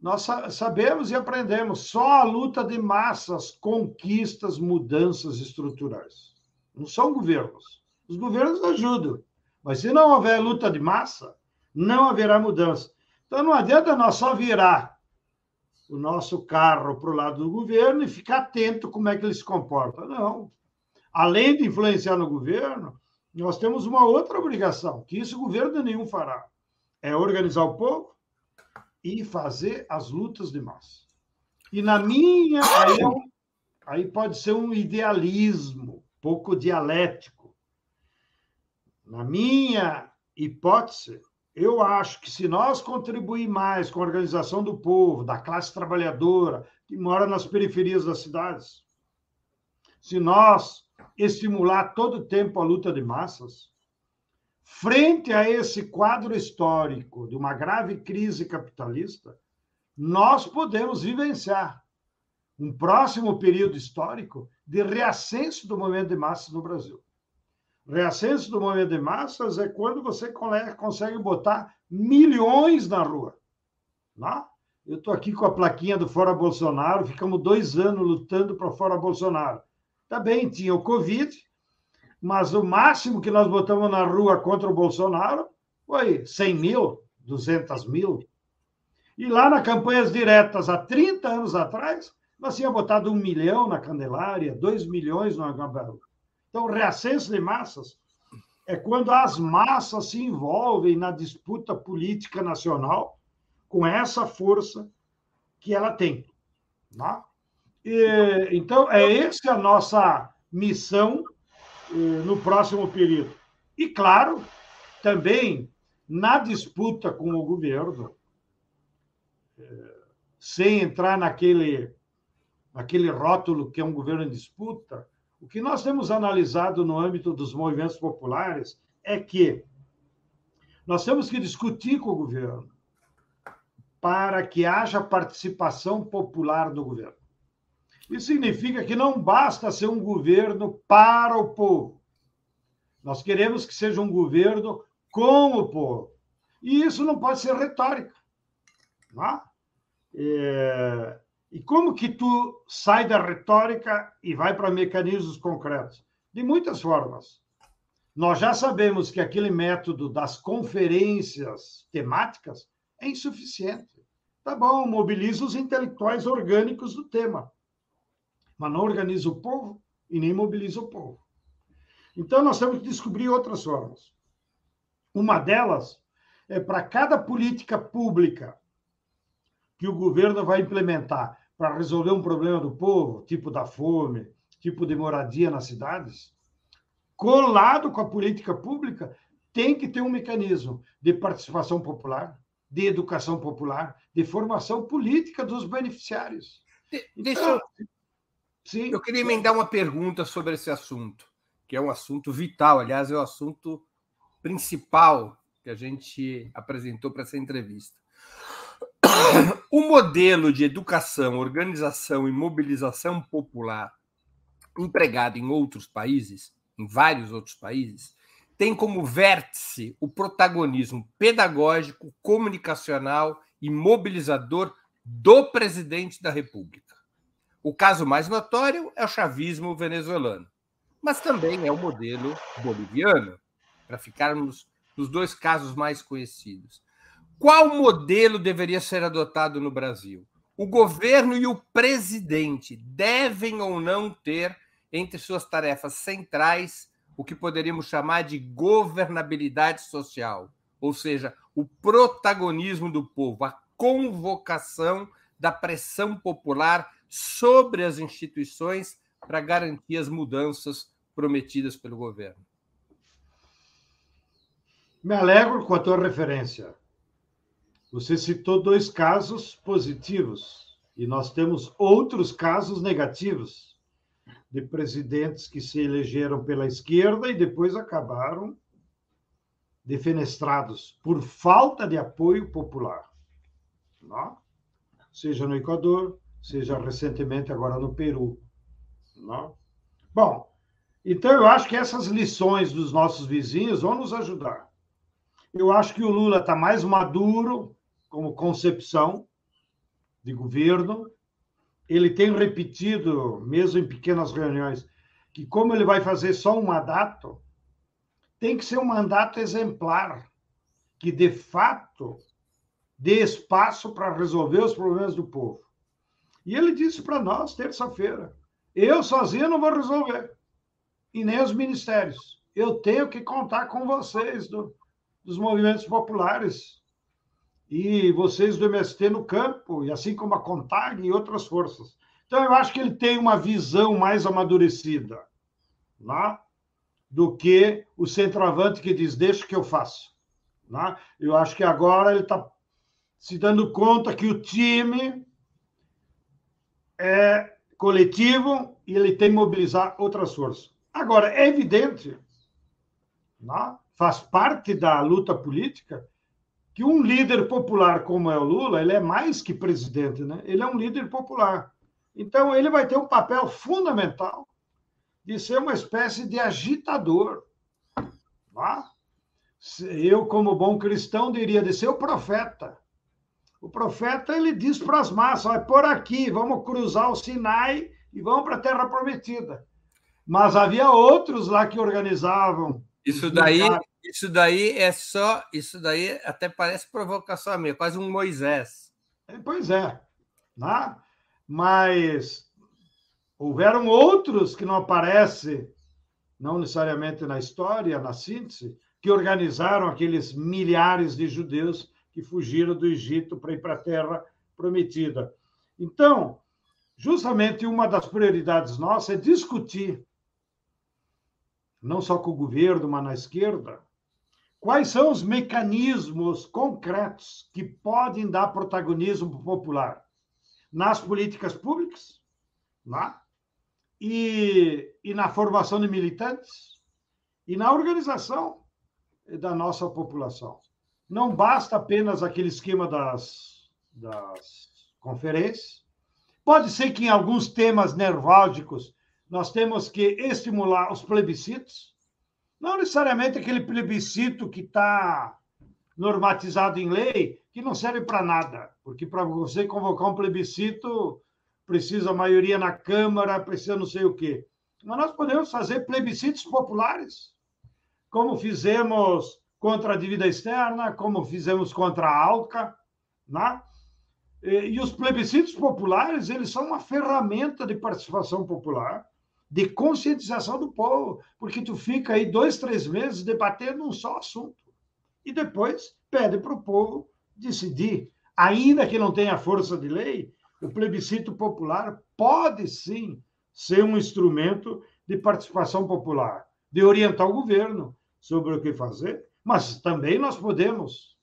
nós sabemos e aprendemos, só a luta de massas conquista as mudanças estruturais. Não são governos. Os governos ajudam. Mas se não houver luta de massa, não haverá mudança. Então não adianta nós só virar o nosso carro para o lado do governo e ficar atento como é que ele se comporta. Não. Além de influenciar no governo, nós temos uma outra obrigação, que isso governo nenhum fará. É organizar o povo e fazer as lutas de massa. E na minha, aí, é aí pode ser um idealismo pouco dialético. Na minha hipótese, eu acho que se nós contribuir mais com a organização do povo, da classe trabalhadora, que mora nas periferias das cidades, se nós estimular todo tempo a luta de massas, frente a esse quadro histórico de uma grave crise capitalista, nós podemos vivenciar um próximo período histórico de reascenso do movimento de massas no Brasil. Reascenso do movimento de massas é quando você consegue botar milhões na rua. Não? Né? Eu estou aqui com a plaquinha do Fora Bolsonaro, ficamos dois anos lutando para Fora Bolsonaro. Tá bem, tinha o Covid, mas o máximo que nós botamos na rua contra o Bolsonaro foi 100 mil, 200 mil. E lá na campanhas diretas, há 30 anos atrás, nós tínhamos botado um milhão na Candelária, dois milhões no Agabaru. Então, reascenso de massas é quando as massas se envolvem na disputa política nacional com essa força que ela tem. Tá? E, então, é essa a nossa missão eh, no próximo período. E, claro, também na disputa com o governo, eh, sem entrar naquele, naquele rótulo que é um governo em disputa, o que nós temos analisado no âmbito dos movimentos populares é que nós temos que discutir com o governo para que haja participação popular do governo. Isso significa que não basta ser um governo para o povo. Nós queremos que seja um governo com o povo. E isso não pode ser retórica. Não é? E como que tu sai da retórica e vai para mecanismos concretos? De muitas formas. Nós já sabemos que aquele método das conferências temáticas é insuficiente. Tá bom, mobiliza os intelectuais orgânicos do tema, mas não organiza o povo e nem mobiliza o povo. Então, nós temos que descobrir outras formas. Uma delas é para cada política pública que o governo vai implementar para resolver um problema do povo, tipo da fome, tipo de moradia nas cidades, colado com a política pública, tem que ter um mecanismo de participação popular, de educação popular, de formação política dos beneficiários. De, deixa então, eu... Sim. Eu queria emendar uma pergunta sobre esse assunto, que é um assunto vital, aliás, é o assunto principal que a gente apresentou para essa entrevista. O modelo de educação, organização e mobilização popular empregado em outros países, em vários outros países, tem como vértice o protagonismo pedagógico, comunicacional e mobilizador do presidente da República. O caso mais notório é o chavismo venezuelano, mas também é o modelo boliviano, para ficarmos nos dois casos mais conhecidos. Qual modelo deveria ser adotado no Brasil? O governo e o presidente devem ou não ter entre suas tarefas centrais o que poderíamos chamar de governabilidade social, ou seja, o protagonismo do povo, a convocação da pressão popular sobre as instituições para garantir as mudanças prometidas pelo governo. Me alegro com a tua referência. Você citou dois casos positivos e nós temos outros casos negativos de presidentes que se elegeram pela esquerda e depois acabaram defenestrados por falta de apoio popular. Não? Seja no Equador, seja recentemente agora no Peru. Não? Bom, então eu acho que essas lições dos nossos vizinhos vão nos ajudar. Eu acho que o Lula está mais maduro como concepção de governo. Ele tem repetido, mesmo em pequenas reuniões, que como ele vai fazer só um mandato, tem que ser um mandato exemplar, que de fato dê espaço para resolver os problemas do povo. E ele disse para nós terça-feira: eu sozinho não vou resolver, e nem os ministérios. Eu tenho que contar com vocês do, dos movimentos populares e vocês do MST no campo, e assim como a CONTAG e outras forças. Então, eu acho que ele tem uma visão mais amadurecida né? do que o centroavante que diz: deixa que eu faço. Né? Eu acho que agora ele está se dando conta que o time é coletivo e ele tem que mobilizar outras forças. Agora, é evidente né? faz parte da luta política, que um líder popular como é o Lula, ele é mais que presidente, né? Ele é um líder popular. Então, ele vai ter um papel fundamental de ser uma espécie de agitador. Tá? Eu, como bom cristão, diria de ser o profeta. O profeta, ele diz para as massas, é por aqui, vamos cruzar o Sinai e vamos para a Terra Prometida. Mas havia outros lá que organizavam isso daí, isso daí é só. Isso daí até parece provocação minha, quase um Moisés. É, pois é. Né? Mas houveram outros que não aparecem, não necessariamente na história, na síntese, que organizaram aqueles milhares de judeus que fugiram do Egito para ir para a Terra Prometida. Então, justamente uma das prioridades nossas é discutir não só com o governo, mas na esquerda, quais são os mecanismos concretos que podem dar protagonismo popular nas políticas públicas né? e, e na formação de militantes e na organização da nossa população. Não basta apenas aquele esquema das, das conferências. Pode ser que em alguns temas nerválgicos nós temos que estimular os plebiscitos, não necessariamente aquele plebiscito que está normatizado em lei, que não serve para nada, porque para você convocar um plebiscito precisa maioria na Câmara, precisa não sei o quê. Mas nós podemos fazer plebiscitos populares, como fizemos contra a dívida externa, como fizemos contra a ALCA, né? E os plebiscitos populares, eles são uma ferramenta de participação popular de conscientização do povo, porque tu fica aí dois, três meses debatendo um só assunto. E depois pede para o povo decidir. Ainda que não tenha força de lei, o plebiscito popular pode sim ser um instrumento de participação popular, de orientar o governo sobre o que fazer, mas também nós podemos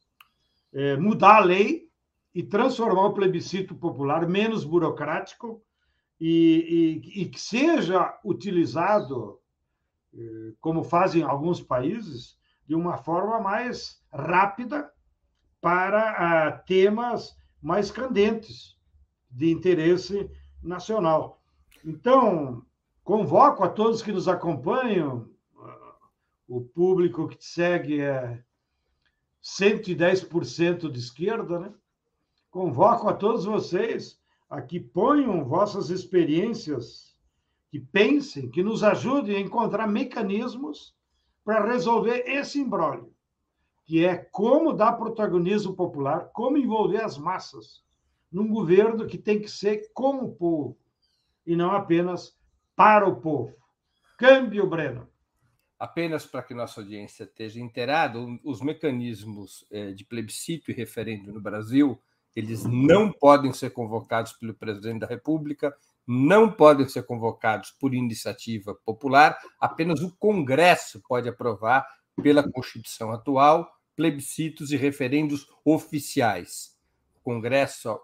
é, mudar a lei e transformar o plebiscito popular menos burocrático e, e, e que seja utilizado, eh, como fazem alguns países, de uma forma mais rápida para ah, temas mais candentes de interesse nacional. Então, convoco a todos que nos acompanham, o público que te segue é 110% de esquerda, né? Convoco a todos vocês a que ponham vossas experiências, que pensem, que nos ajudem a encontrar mecanismos para resolver esse imbróglio, que é como dar protagonismo popular, como envolver as massas num governo que tem que ser com o povo e não apenas para o povo. Câmbio, Breno. Apenas para que nossa audiência esteja inteirada, os mecanismos eh, de plebiscito e referendo no Brasil eles não podem ser convocados pelo presidente da República, não podem ser convocados por iniciativa popular, apenas o Congresso pode aprovar, pela Constituição atual, plebiscitos e referendos oficiais. O Congresso,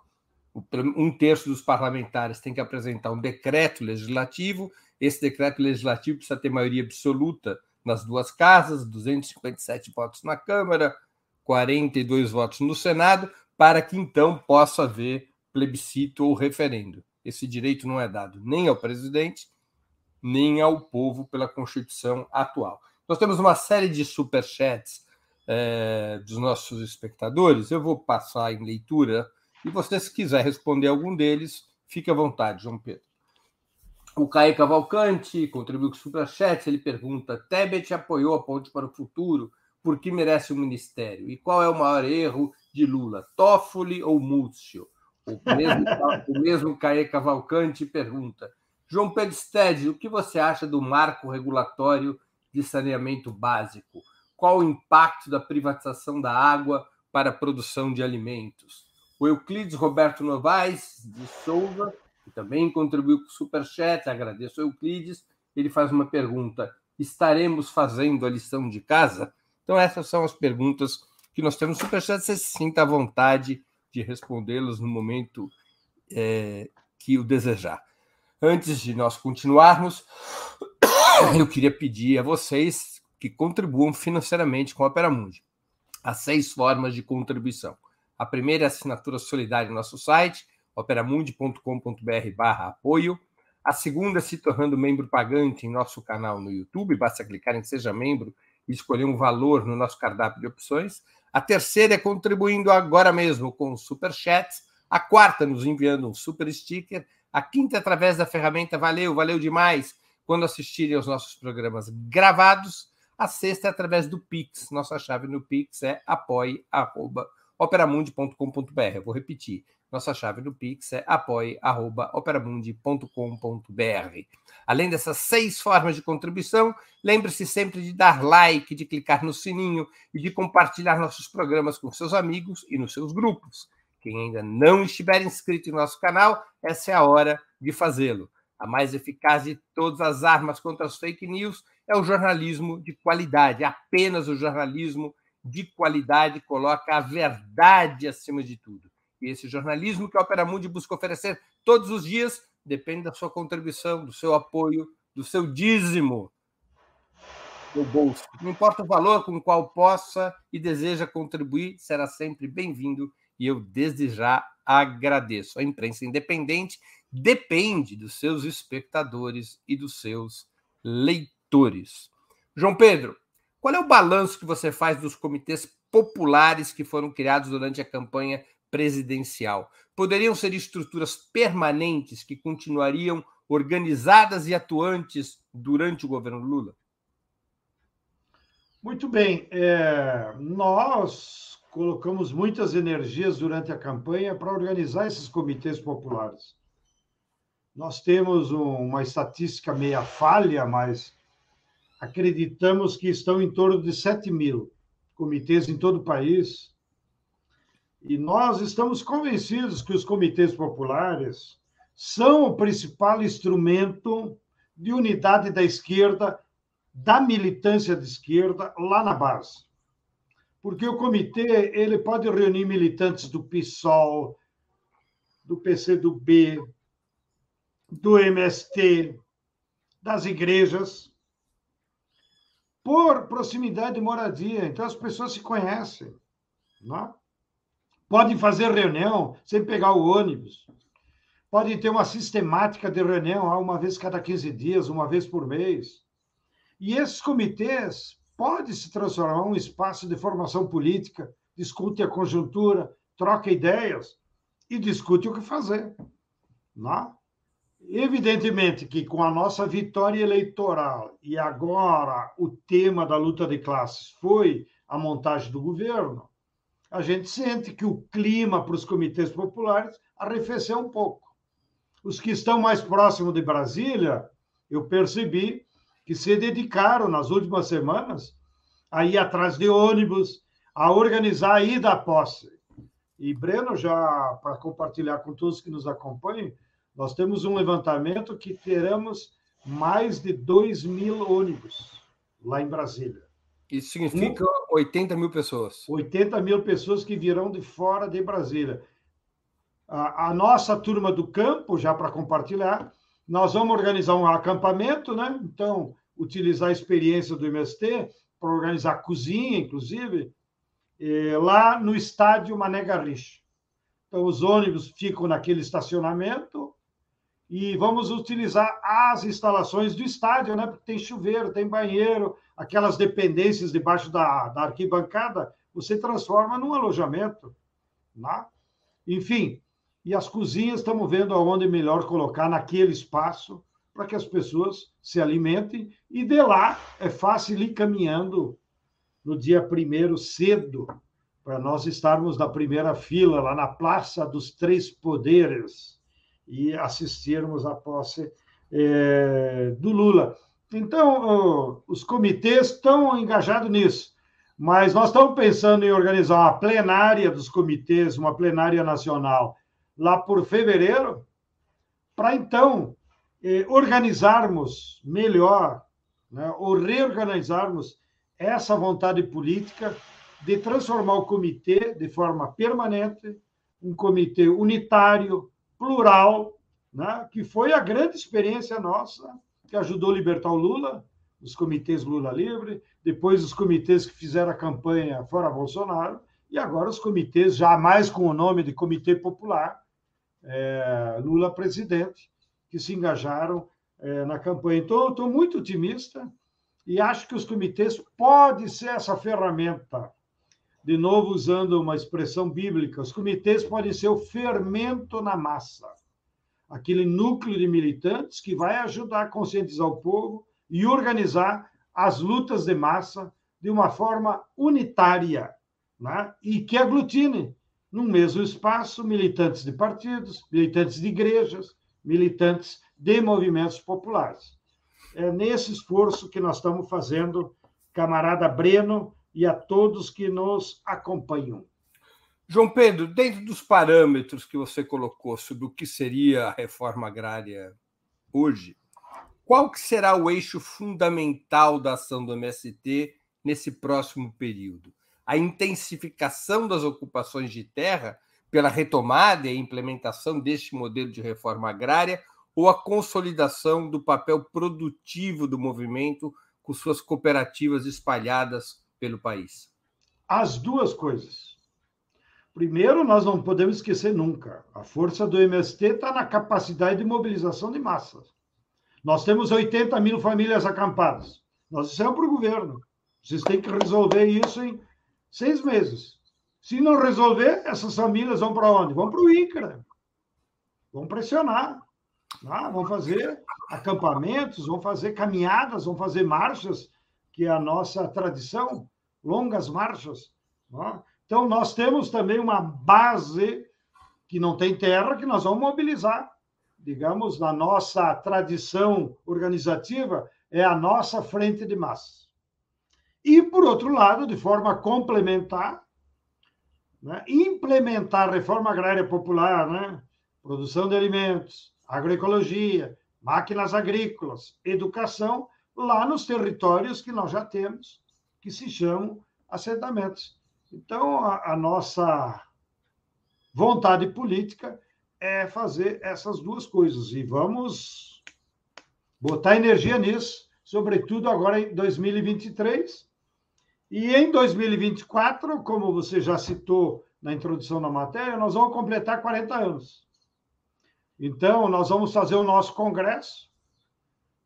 um terço dos parlamentares tem que apresentar um decreto legislativo Esse decreto legislativo precisa ter maioria absoluta nas duas casas, 257 votos na Câmara, 42 votos no Senado, para que então possa haver plebiscito ou referendo. Esse direito não é dado nem ao presidente, nem ao povo pela Constituição atual. Nós temos uma série de superchats é, dos nossos espectadores. Eu vou passar em leitura e você, se quiser responder algum deles, fique à vontade, João Pedro. O Caio Cavalcante contribuiu com o Superchat. Ele pergunta: Tebet apoiou a Ponte para o Futuro, por que merece o ministério? E qual é o maior erro de Lula, Toffoli ou Múcio? O mesmo, o mesmo Caio Cavalcante pergunta: João Pedro Stede, o que você acha do marco regulatório de saneamento básico? Qual o impacto da privatização da água para a produção de alimentos? O Euclides Roberto Novaes de Souza, que também contribuiu com o Superchat, agradeço ao Euclides, ele faz uma pergunta: estaremos fazendo a lição de casa? Então, essas são as perguntas que nós temos no Superchat. Você se sinta à vontade de respondê-las no momento é, que o desejar. Antes de nós continuarmos, eu queria pedir a vocês que contribuam financeiramente com a Opera Mundi. Há seis formas de contribuição. A primeira é a assinatura solidária no nosso site, operamundi.com.br barra apoio. A segunda se tornando membro pagante em nosso canal no YouTube, basta clicar em Seja Membro e escolher um valor no nosso cardápio de opções. A terceira é contribuindo agora mesmo com Super Chat. A quarta, nos enviando um super sticker. A quinta, através da ferramenta Valeu, valeu demais, quando assistirem aos nossos programas gravados. A sexta é através do Pix. Nossa chave no Pix é apoie.operamundi.com.br. Vou repetir. Nossa chave no Pix é apoie.operamundi.com.br. Além dessas seis formas de contribuição, lembre-se sempre de dar like, de clicar no sininho e de compartilhar nossos programas com seus amigos e nos seus grupos. Quem ainda não estiver inscrito em nosso canal, essa é a hora de fazê-lo. A mais eficaz de todas as armas contra as fake news é o jornalismo de qualidade. Apenas o jornalismo de qualidade coloca a verdade acima de tudo. E esse jornalismo que a Opera Mundi busca oferecer todos os dias depende da sua contribuição, do seu apoio, do seu dízimo do bolso. Não importa o valor com o qual possa e deseja contribuir, será sempre bem-vindo e eu desde já agradeço. A imprensa independente depende dos seus espectadores e dos seus leitores. João Pedro, qual é o balanço que você faz dos comitês populares que foram criados durante a campanha presidencial. Poderiam ser estruturas permanentes que continuariam organizadas e atuantes durante o governo Lula? Muito bem. É, nós colocamos muitas energias durante a campanha para organizar esses comitês populares. Nós temos uma estatística meia falha, mas acreditamos que estão em torno de 7 mil comitês em todo o país e nós estamos convencidos que os comitês populares são o principal instrumento de unidade da esquerda, da militância de esquerda lá na base. Porque o comitê ele pode reunir militantes do PSOL, do PCdoB, do MST, das igrejas, por proximidade de moradia. Então as pessoas se conhecem. Não é? Podem fazer reunião sem pegar o ônibus. Podem ter uma sistemática de reunião uma vez cada 15 dias, uma vez por mês. E esses comitês podem se transformar em um espaço de formação política, discute a conjuntura, troca ideias e discute o que fazer. Não? Evidentemente que com a nossa vitória eleitoral e agora o tema da luta de classes foi a montagem do governo, a gente sente que o clima para os comitês populares arrefeceu um pouco. Os que estão mais próximos de Brasília, eu percebi que se dedicaram nas últimas semanas a ir atrás de ônibus, a organizar a ida à posse. E, Breno, já para compartilhar com todos que nos acompanham, nós temos um levantamento que teremos mais de 2 mil ônibus lá em Brasília. Isso significa 80 mil pessoas. 80 mil pessoas que virão de fora de Brasília. A, a nossa turma do campo, já para compartilhar, Nós vamos organizar um acampamento, né? Então, utilizar a experiência do MST para organizar cozinha, inclusive, eh, lá no estádio Mané Garrincha. Então, os ônibus ficam naquele estacionamento e vamos utilizar as instalações do estádio, né? Porque tem chuveiro, tem banheiro, aquelas dependências debaixo da, da arquibancada, você transforma num alojamento. Né? Enfim, e as cozinhas estamos vendo aonde melhor colocar naquele espaço para que as pessoas se alimentem e de lá é fácil ir caminhando no dia primeiro cedo para nós estarmos na primeira fila lá na Praça dos Três Poderes e assistirmos à posse é, do Lula. Então, os comitês estão engajados nisso, mas nós estamos pensando em organizar uma plenária dos comitês, uma plenária nacional, lá por fevereiro, para então eh, organizarmos melhor, né, ou reorganizarmos essa vontade política de transformar o comitê de forma permanente, um comitê unitário, plural, né, que foi a grande experiência nossa, que ajudou a libertar o Lula, os comitês Lula Livre, depois os comitês que fizeram a campanha fora Bolsonaro, e agora os comitês, já mais com o nome de Comitê Popular, é, Lula presidente, que se engajaram é, na campanha. Então, estou muito otimista e acho que os comitês podem ser essa ferramenta. De novo, usando uma expressão bíblica, os comitês podem ser o fermento na massa aquele núcleo de militantes que vai ajudar a conscientizar o povo e organizar as lutas de massa de uma forma unitária né? e que aglutine no mesmo espaço militantes de partidos, militantes de igrejas, militantes de movimentos populares. É nesse esforço que nós estamos fazendo, camarada Breno e a todos que nos acompanham. João Pedro, dentro dos parâmetros que você colocou sobre o que seria a reforma agrária hoje, qual que será o eixo fundamental da ação do MST nesse próximo período? a intensificação das ocupações de terra pela retomada e implementação deste modelo de reforma agrária ou a consolidação do papel produtivo do movimento com suas cooperativas espalhadas pelo país? As duas coisas. Primeiro, nós não podemos esquecer nunca: a força do MST está na capacidade de mobilização de massas. Nós temos 80 mil famílias acampadas. Nós dissemos para o governo: vocês têm que resolver isso em Seis meses. Se não resolver, essas famílias vão para onde? Vão para o INCRA. Vão pressionar. Tá? Vão fazer acampamentos, vão fazer caminhadas, vão fazer marchas, que é a nossa tradição, longas marchas. Tá? Então, nós temos também uma base que não tem terra, que nós vamos mobilizar. Digamos, na nossa tradição organizativa, é a nossa frente de massa. E, por outro lado, de forma complementar, né, implementar a reforma agrária popular, né, produção de alimentos, agroecologia, máquinas agrícolas, educação, lá nos territórios que nós já temos, que se chamam assentamentos. Então, a, a nossa vontade política é fazer essas duas coisas. E vamos botar energia nisso, sobretudo agora em 2023, e em 2024, como você já citou na introdução da matéria, nós vamos completar 40 anos. Então, nós vamos fazer o nosso congresso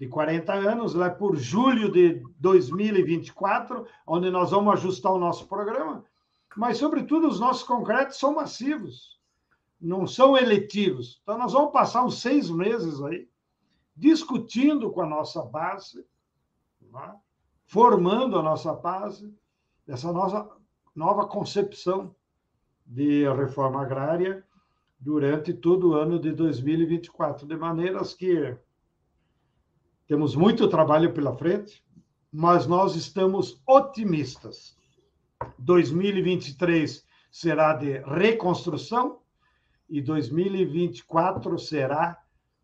de 40 anos, lá por julho de 2024, onde nós vamos ajustar o nosso programa. Mas, sobretudo, os nossos congressos são massivos, não são eletivos. Então, nós vamos passar uns seis meses aí discutindo com a nossa base, né? formando a nossa base, essa nossa nova concepção de reforma agrária durante todo o ano de 2024, de maneiras que temos muito trabalho pela frente, mas nós estamos otimistas. 2023 será de reconstrução e 2024 será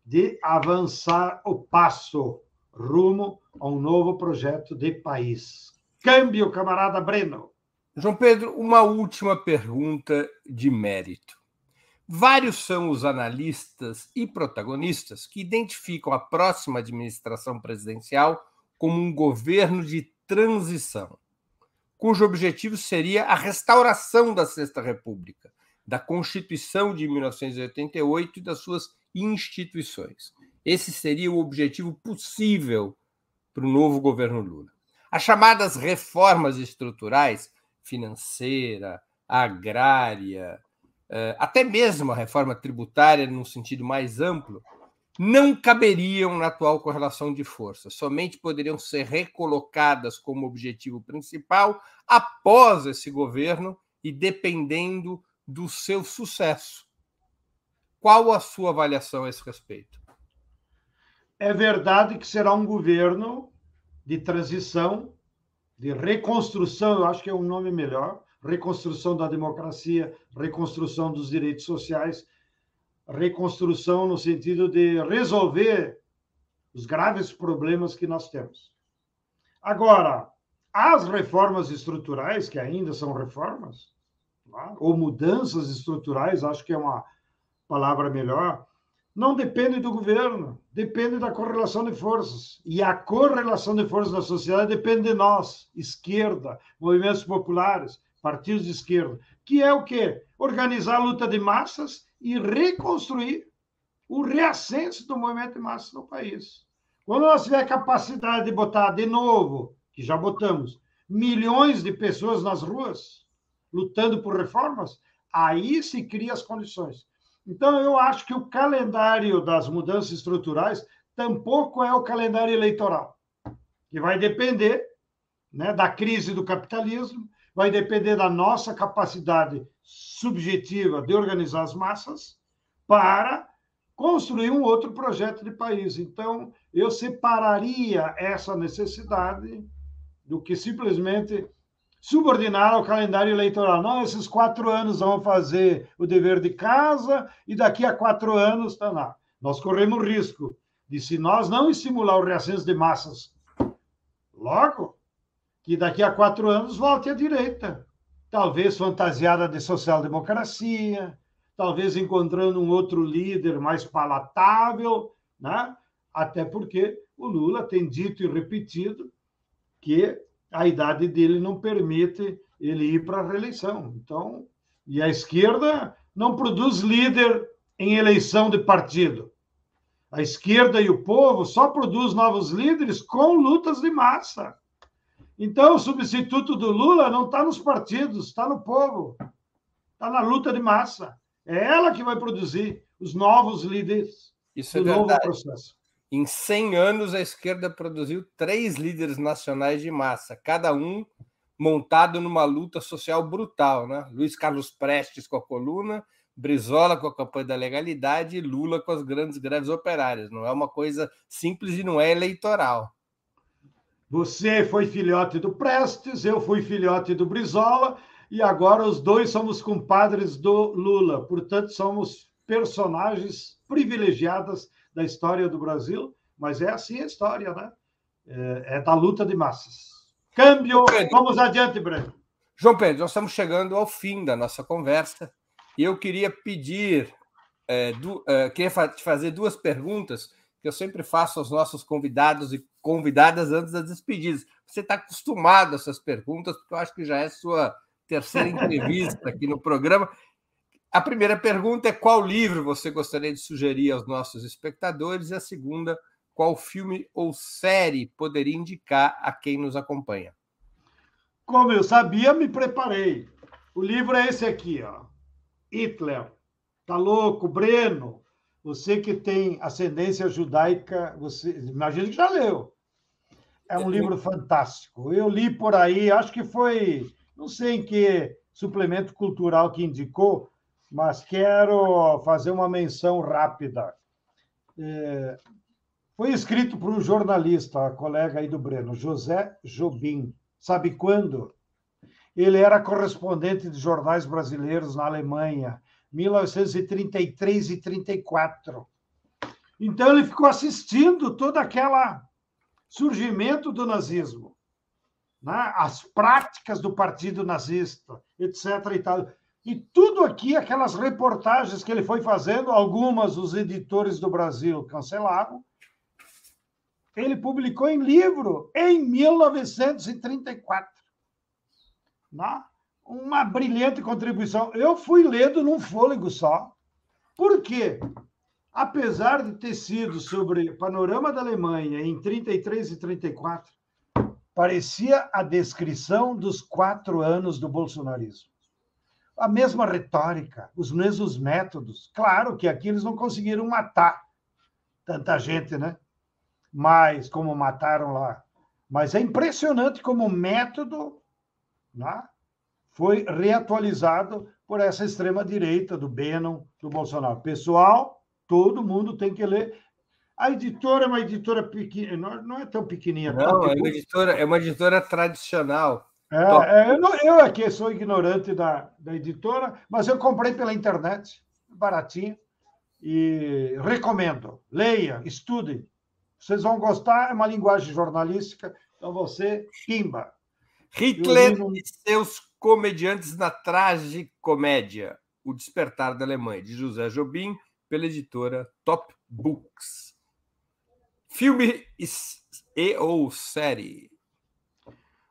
de avançar o passo rumo a um novo projeto de país. Câmbio, camarada Breno. João Pedro, uma última pergunta de mérito. Vários são os analistas e protagonistas que identificam a próxima administração presidencial como um governo de transição, cujo objetivo seria a restauração da Sexta República, da Constituição de 1988 e das suas instituições. Esse seria o objetivo possível para o novo governo Lula. As chamadas reformas estruturais, financeira, agrária, até mesmo a reforma tributária, num sentido mais amplo, não caberiam na atual correlação de forças, somente poderiam ser recolocadas como objetivo principal após esse governo e dependendo do seu sucesso. Qual a sua avaliação a esse respeito? É verdade que será um governo de transição, de reconstrução, eu acho que é um nome melhor, reconstrução da democracia, reconstrução dos direitos sociais, reconstrução no sentido de resolver os graves problemas que nós temos. Agora, as reformas estruturais, que ainda são reformas, tá? ou mudanças estruturais, acho que é uma palavra melhor, não depende do governo, depende da correlação de forças. E a correlação de forças da sociedade depende de nós, esquerda, movimentos populares, partidos de esquerda, que é o quê? Organizar a luta de massas e reconstruir o reascenso do movimento de massas no país. Quando nós tiver capacidade de botar de novo, que já botamos, milhões de pessoas nas ruas, lutando por reformas, aí se cria as condições. Então, eu acho que o calendário das mudanças estruturais tampouco é o calendário eleitoral, que vai depender né, da crise do capitalismo, vai depender da nossa capacidade subjetiva de organizar as massas para construir um outro projeto de país. Então, eu separaria essa necessidade do que simplesmente subordinar ao calendário eleitoral. Não, esses quatro anos vão fazer o dever de casa e daqui a quatro anos está lá. Nós corremos risco de, se nós não estimular o reascenso de massas logo, que daqui a quatro anos volte à direita. Talvez fantasiada de social-democracia, talvez encontrando um outro líder mais palatável, né? até porque o Lula tem dito e repetido que a idade dele não permite ele ir para a reeleição. Então, e a esquerda não produz líder em eleição de partido. A esquerda e o povo só produz novos líderes com lutas de massa. Então, o substituto do Lula não está nos partidos, está no povo, está na luta de massa. É ela que vai produzir os novos líderes Isso é do verdade. novo processo. Em 100 anos, a esquerda produziu três líderes nacionais de massa, cada um montado numa luta social brutal. Né? Luiz Carlos Prestes com a coluna, Brizola com a campanha da legalidade e Lula com as grandes greves operárias. Não é uma coisa simples e não é eleitoral. Você foi filhote do Prestes, eu fui filhote do Brizola, e agora os dois somos compadres do Lula. Portanto, somos personagens privilegiadas da história do Brasil, mas é assim a história, né? É, é da luta de massas. Câmbio, vamos adiante, Breno. João Pedro, nós estamos chegando ao fim da nossa conversa e eu queria pedir, é, du, é, queria te fazer duas perguntas que eu sempre faço aos nossos convidados e convidadas antes das despedidas. Você está acostumado a essas perguntas, porque eu acho que já é sua terceira entrevista aqui no programa. A primeira pergunta é qual livro você gostaria de sugerir aos nossos espectadores? E a segunda, qual filme ou série poderia indicar a quem nos acompanha? Como eu sabia, me preparei. O livro é esse aqui, ó. Hitler. Tá louco, Breno? Você que tem ascendência judaica, você imagina que já leu. É um livro fantástico. Eu li por aí, acho que foi, não sei em que suplemento cultural que indicou, mas quero fazer uma menção rápida. É, foi escrito por um jornalista, a colega aí do Breno, José Jobim. Sabe quando? Ele era correspondente de jornais brasileiros na Alemanha 1933 e 34. Então ele ficou assistindo todo aquele surgimento do nazismo, né? as práticas do partido nazista, etc. E, tal. E tudo aqui, aquelas reportagens que ele foi fazendo, algumas os editores do Brasil cancelaram, ele publicou em livro em 1934. Né? Uma brilhante contribuição. Eu fui lendo num fôlego só. Por quê? Apesar de ter sido sobre panorama da Alemanha em 33 e 34, parecia a descrição dos quatro anos do bolsonarismo. A mesma retórica, os mesmos métodos. Claro que aqui eles não conseguiram matar tanta gente, né? Mas como mataram lá. Mas é impressionante como o método né, foi reatualizado por essa extrema-direita do Bannon, do Bolsonaro. Pessoal, todo mundo tem que ler. A editora é uma editora pequena, não é tão pequenininha. Não, é uma editora, é uma editora tradicional. É, é, eu, não, eu aqui sou ignorante da, da editora, mas eu comprei pela internet, baratinho, e recomendo. Leia, estude. Vocês vão gostar, é uma linguagem jornalística, então você, pimba. Hitler e seus comediantes na tragicomédia. O Despertar da Alemanha, de José Jobim, pela editora Top Books. Filme e ou série?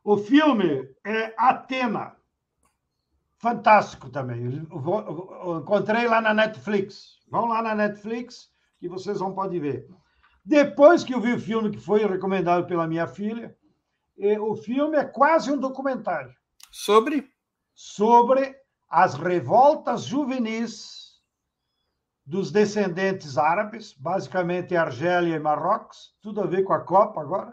O filme é Atena. Fantástico também. Eu encontrei lá na Netflix. Vão lá na Netflix que vocês vão poder ver. Depois que eu vi o filme que foi recomendado pela minha filha, o filme é quase um documentário. Sobre? Sobre as revoltas juvenis dos descendentes árabes, basicamente Argélia e Marrocos, tudo a ver com a Copa agora,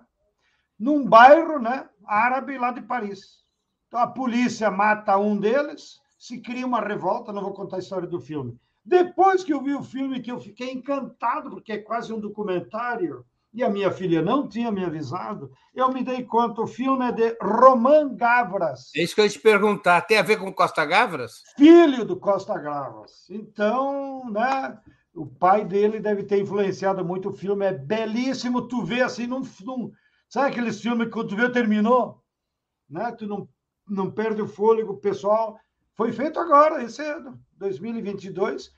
num bairro né, árabe lá de Paris. Então a polícia mata um deles, se cria uma revolta, não vou contar a história do filme. Depois que eu vi o filme, que eu fiquei encantado, porque é quase um documentário, e a minha filha não tinha me avisado, eu me dei conta, o filme é de Roman Gavras. É isso que eu ia te perguntar, tem a ver com Costa Gavras? Filho do Costa Gavras. Então, né, o pai dele deve ter influenciado muito o filme, é belíssimo, tu vê assim, num, num sabe aqueles filmes que quando tu vê terminou, né, tu não, não perde o fôlego, pessoal, foi feito agora, esse ano, 2022,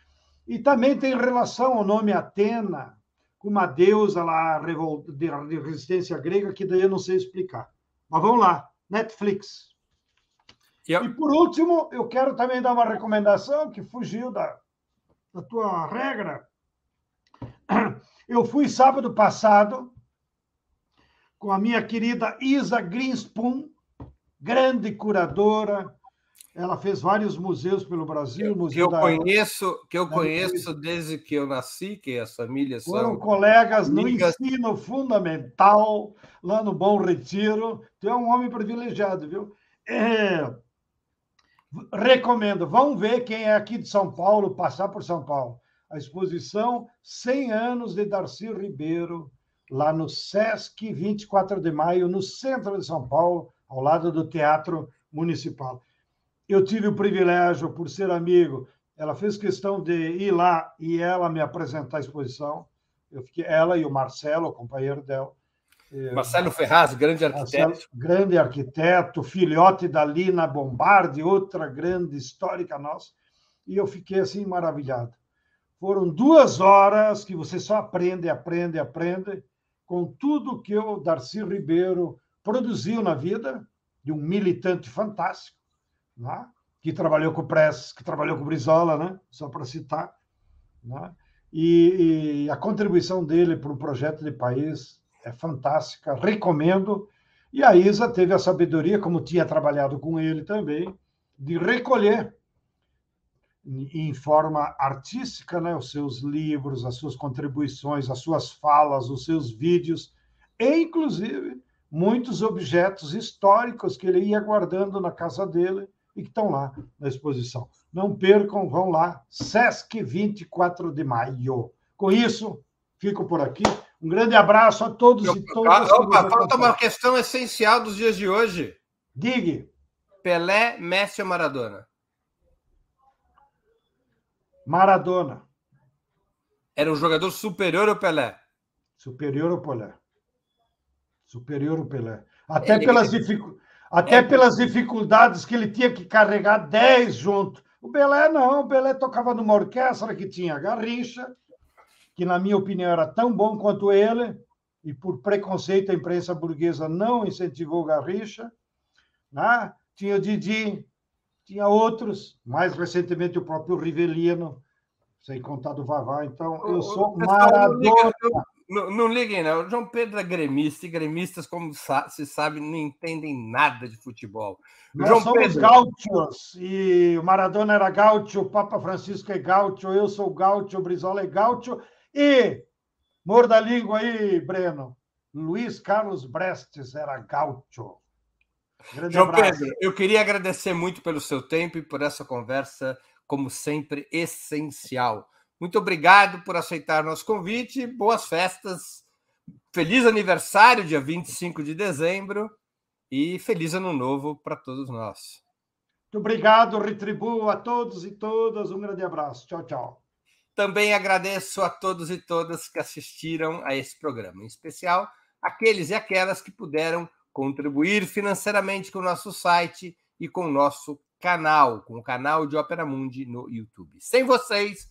e também tem relação ao nome Atena, com uma deusa lá de resistência grega, que daí eu não sei explicar. Mas vamos lá, Netflix. E por último, eu quero também dar uma recomendação que fugiu da, da tua regra. Eu fui sábado passado com a minha querida Isa Greenspoon, grande curadora, ela fez vários museus pelo Brasil. Que, museu que eu da, conheço, que eu conheço desde que eu nasci, que as famílias Foram são colegas amigas. no ensino fundamental, lá no Bom Retiro. Tu é um homem privilegiado, viu? É, recomendo. Vamos ver quem é aqui de São Paulo, passar por São Paulo. A exposição 100 anos de Darcy Ribeiro, lá no Sesc, 24 de maio, no centro de São Paulo, ao lado do Teatro Municipal. Eu tive o privilégio, por ser amigo, ela fez questão de ir lá e ela me apresentar a exposição. Eu fiquei, ela e o Marcelo, o companheiro dela. Eh, Marcelo Ferraz, grande arquiteto. Marcelo, grande arquiteto, filhote da Lina Bombardi, outra grande histórica nossa. E eu fiquei assim maravilhado. Foram duas horas que você só aprende, aprende, aprende com tudo que o Darcy Ribeiro produziu na vida, de um militante fantástico, né? que trabalhou com o Press, que trabalhou com o Brizola, né? só para citar. Né? E, e, a contribuição dele para o projeto de país é fantástica, recomendo. E a Isa teve a sabedoria, como tinha trabalhado com ele também, de recolher em forma artística né, os seus livros, as suas contribuições, as suas falas, os seus vídeos, e inclusive muitos objetos históricos que ele ia guardando na casa dele e que estão lá na exposição. Não percam, vão lá, Sesc 24 de maio. Com isso, fico por aqui. Um grande abraço a todos Eu, e todas. Opa, falta uma questão essencial dos dias de hoje. Diga. Pelé, Messi ou Maradona? Maradona. Era um jogador superior ao Pelé? Superior ao Pelé. Superior ao Pelé. Até Ele... pelas dificuldades até é. pelas dificuldades que ele tinha que carregar 10 junto. O Belé não, o Belé tocava numa orquestra que tinha Garrincha, que na minha opinião era tão bom quanto ele, e por preconceito a imprensa burguesa não incentivou Garrincha. Né? Tinha o Didi, tinha outros, mais recentemente o próprio Rivelino, sem contar do Vavá. Então, eu sou Maradona. Não, não, liguem, não. O João Pedro é gremista e gremistas, como se sabe, não entendem nada de futebol. Nós João somos Pedro... gaúchos e o Maradona era gaúcho, o Papa Francisco é gaúcho, eu sou gaúcho, o Brizola é gaúcho e, morda a língua aí, Breno, Luiz Carlos Prestes era gaúcho. Grande João abraço. Pedro, eu queria agradecer muito pelo seu tempo e por essa conversa, como sempre, essencial. Muito obrigado por aceitar nosso convite. Boas festas. Feliz aniversário, dia 25 de dezembro. E feliz ano novo para todos nós. Muito obrigado, retribuo a todos e todas. Um grande abraço. Tchau, tchau. Também agradeço a todos e todas que assistiram a esse programa, em especial aqueles e aquelas que puderam contribuir financeiramente com o nosso site e com o nosso canal, com o canal de Ópera Mundi no YouTube. Sem vocês,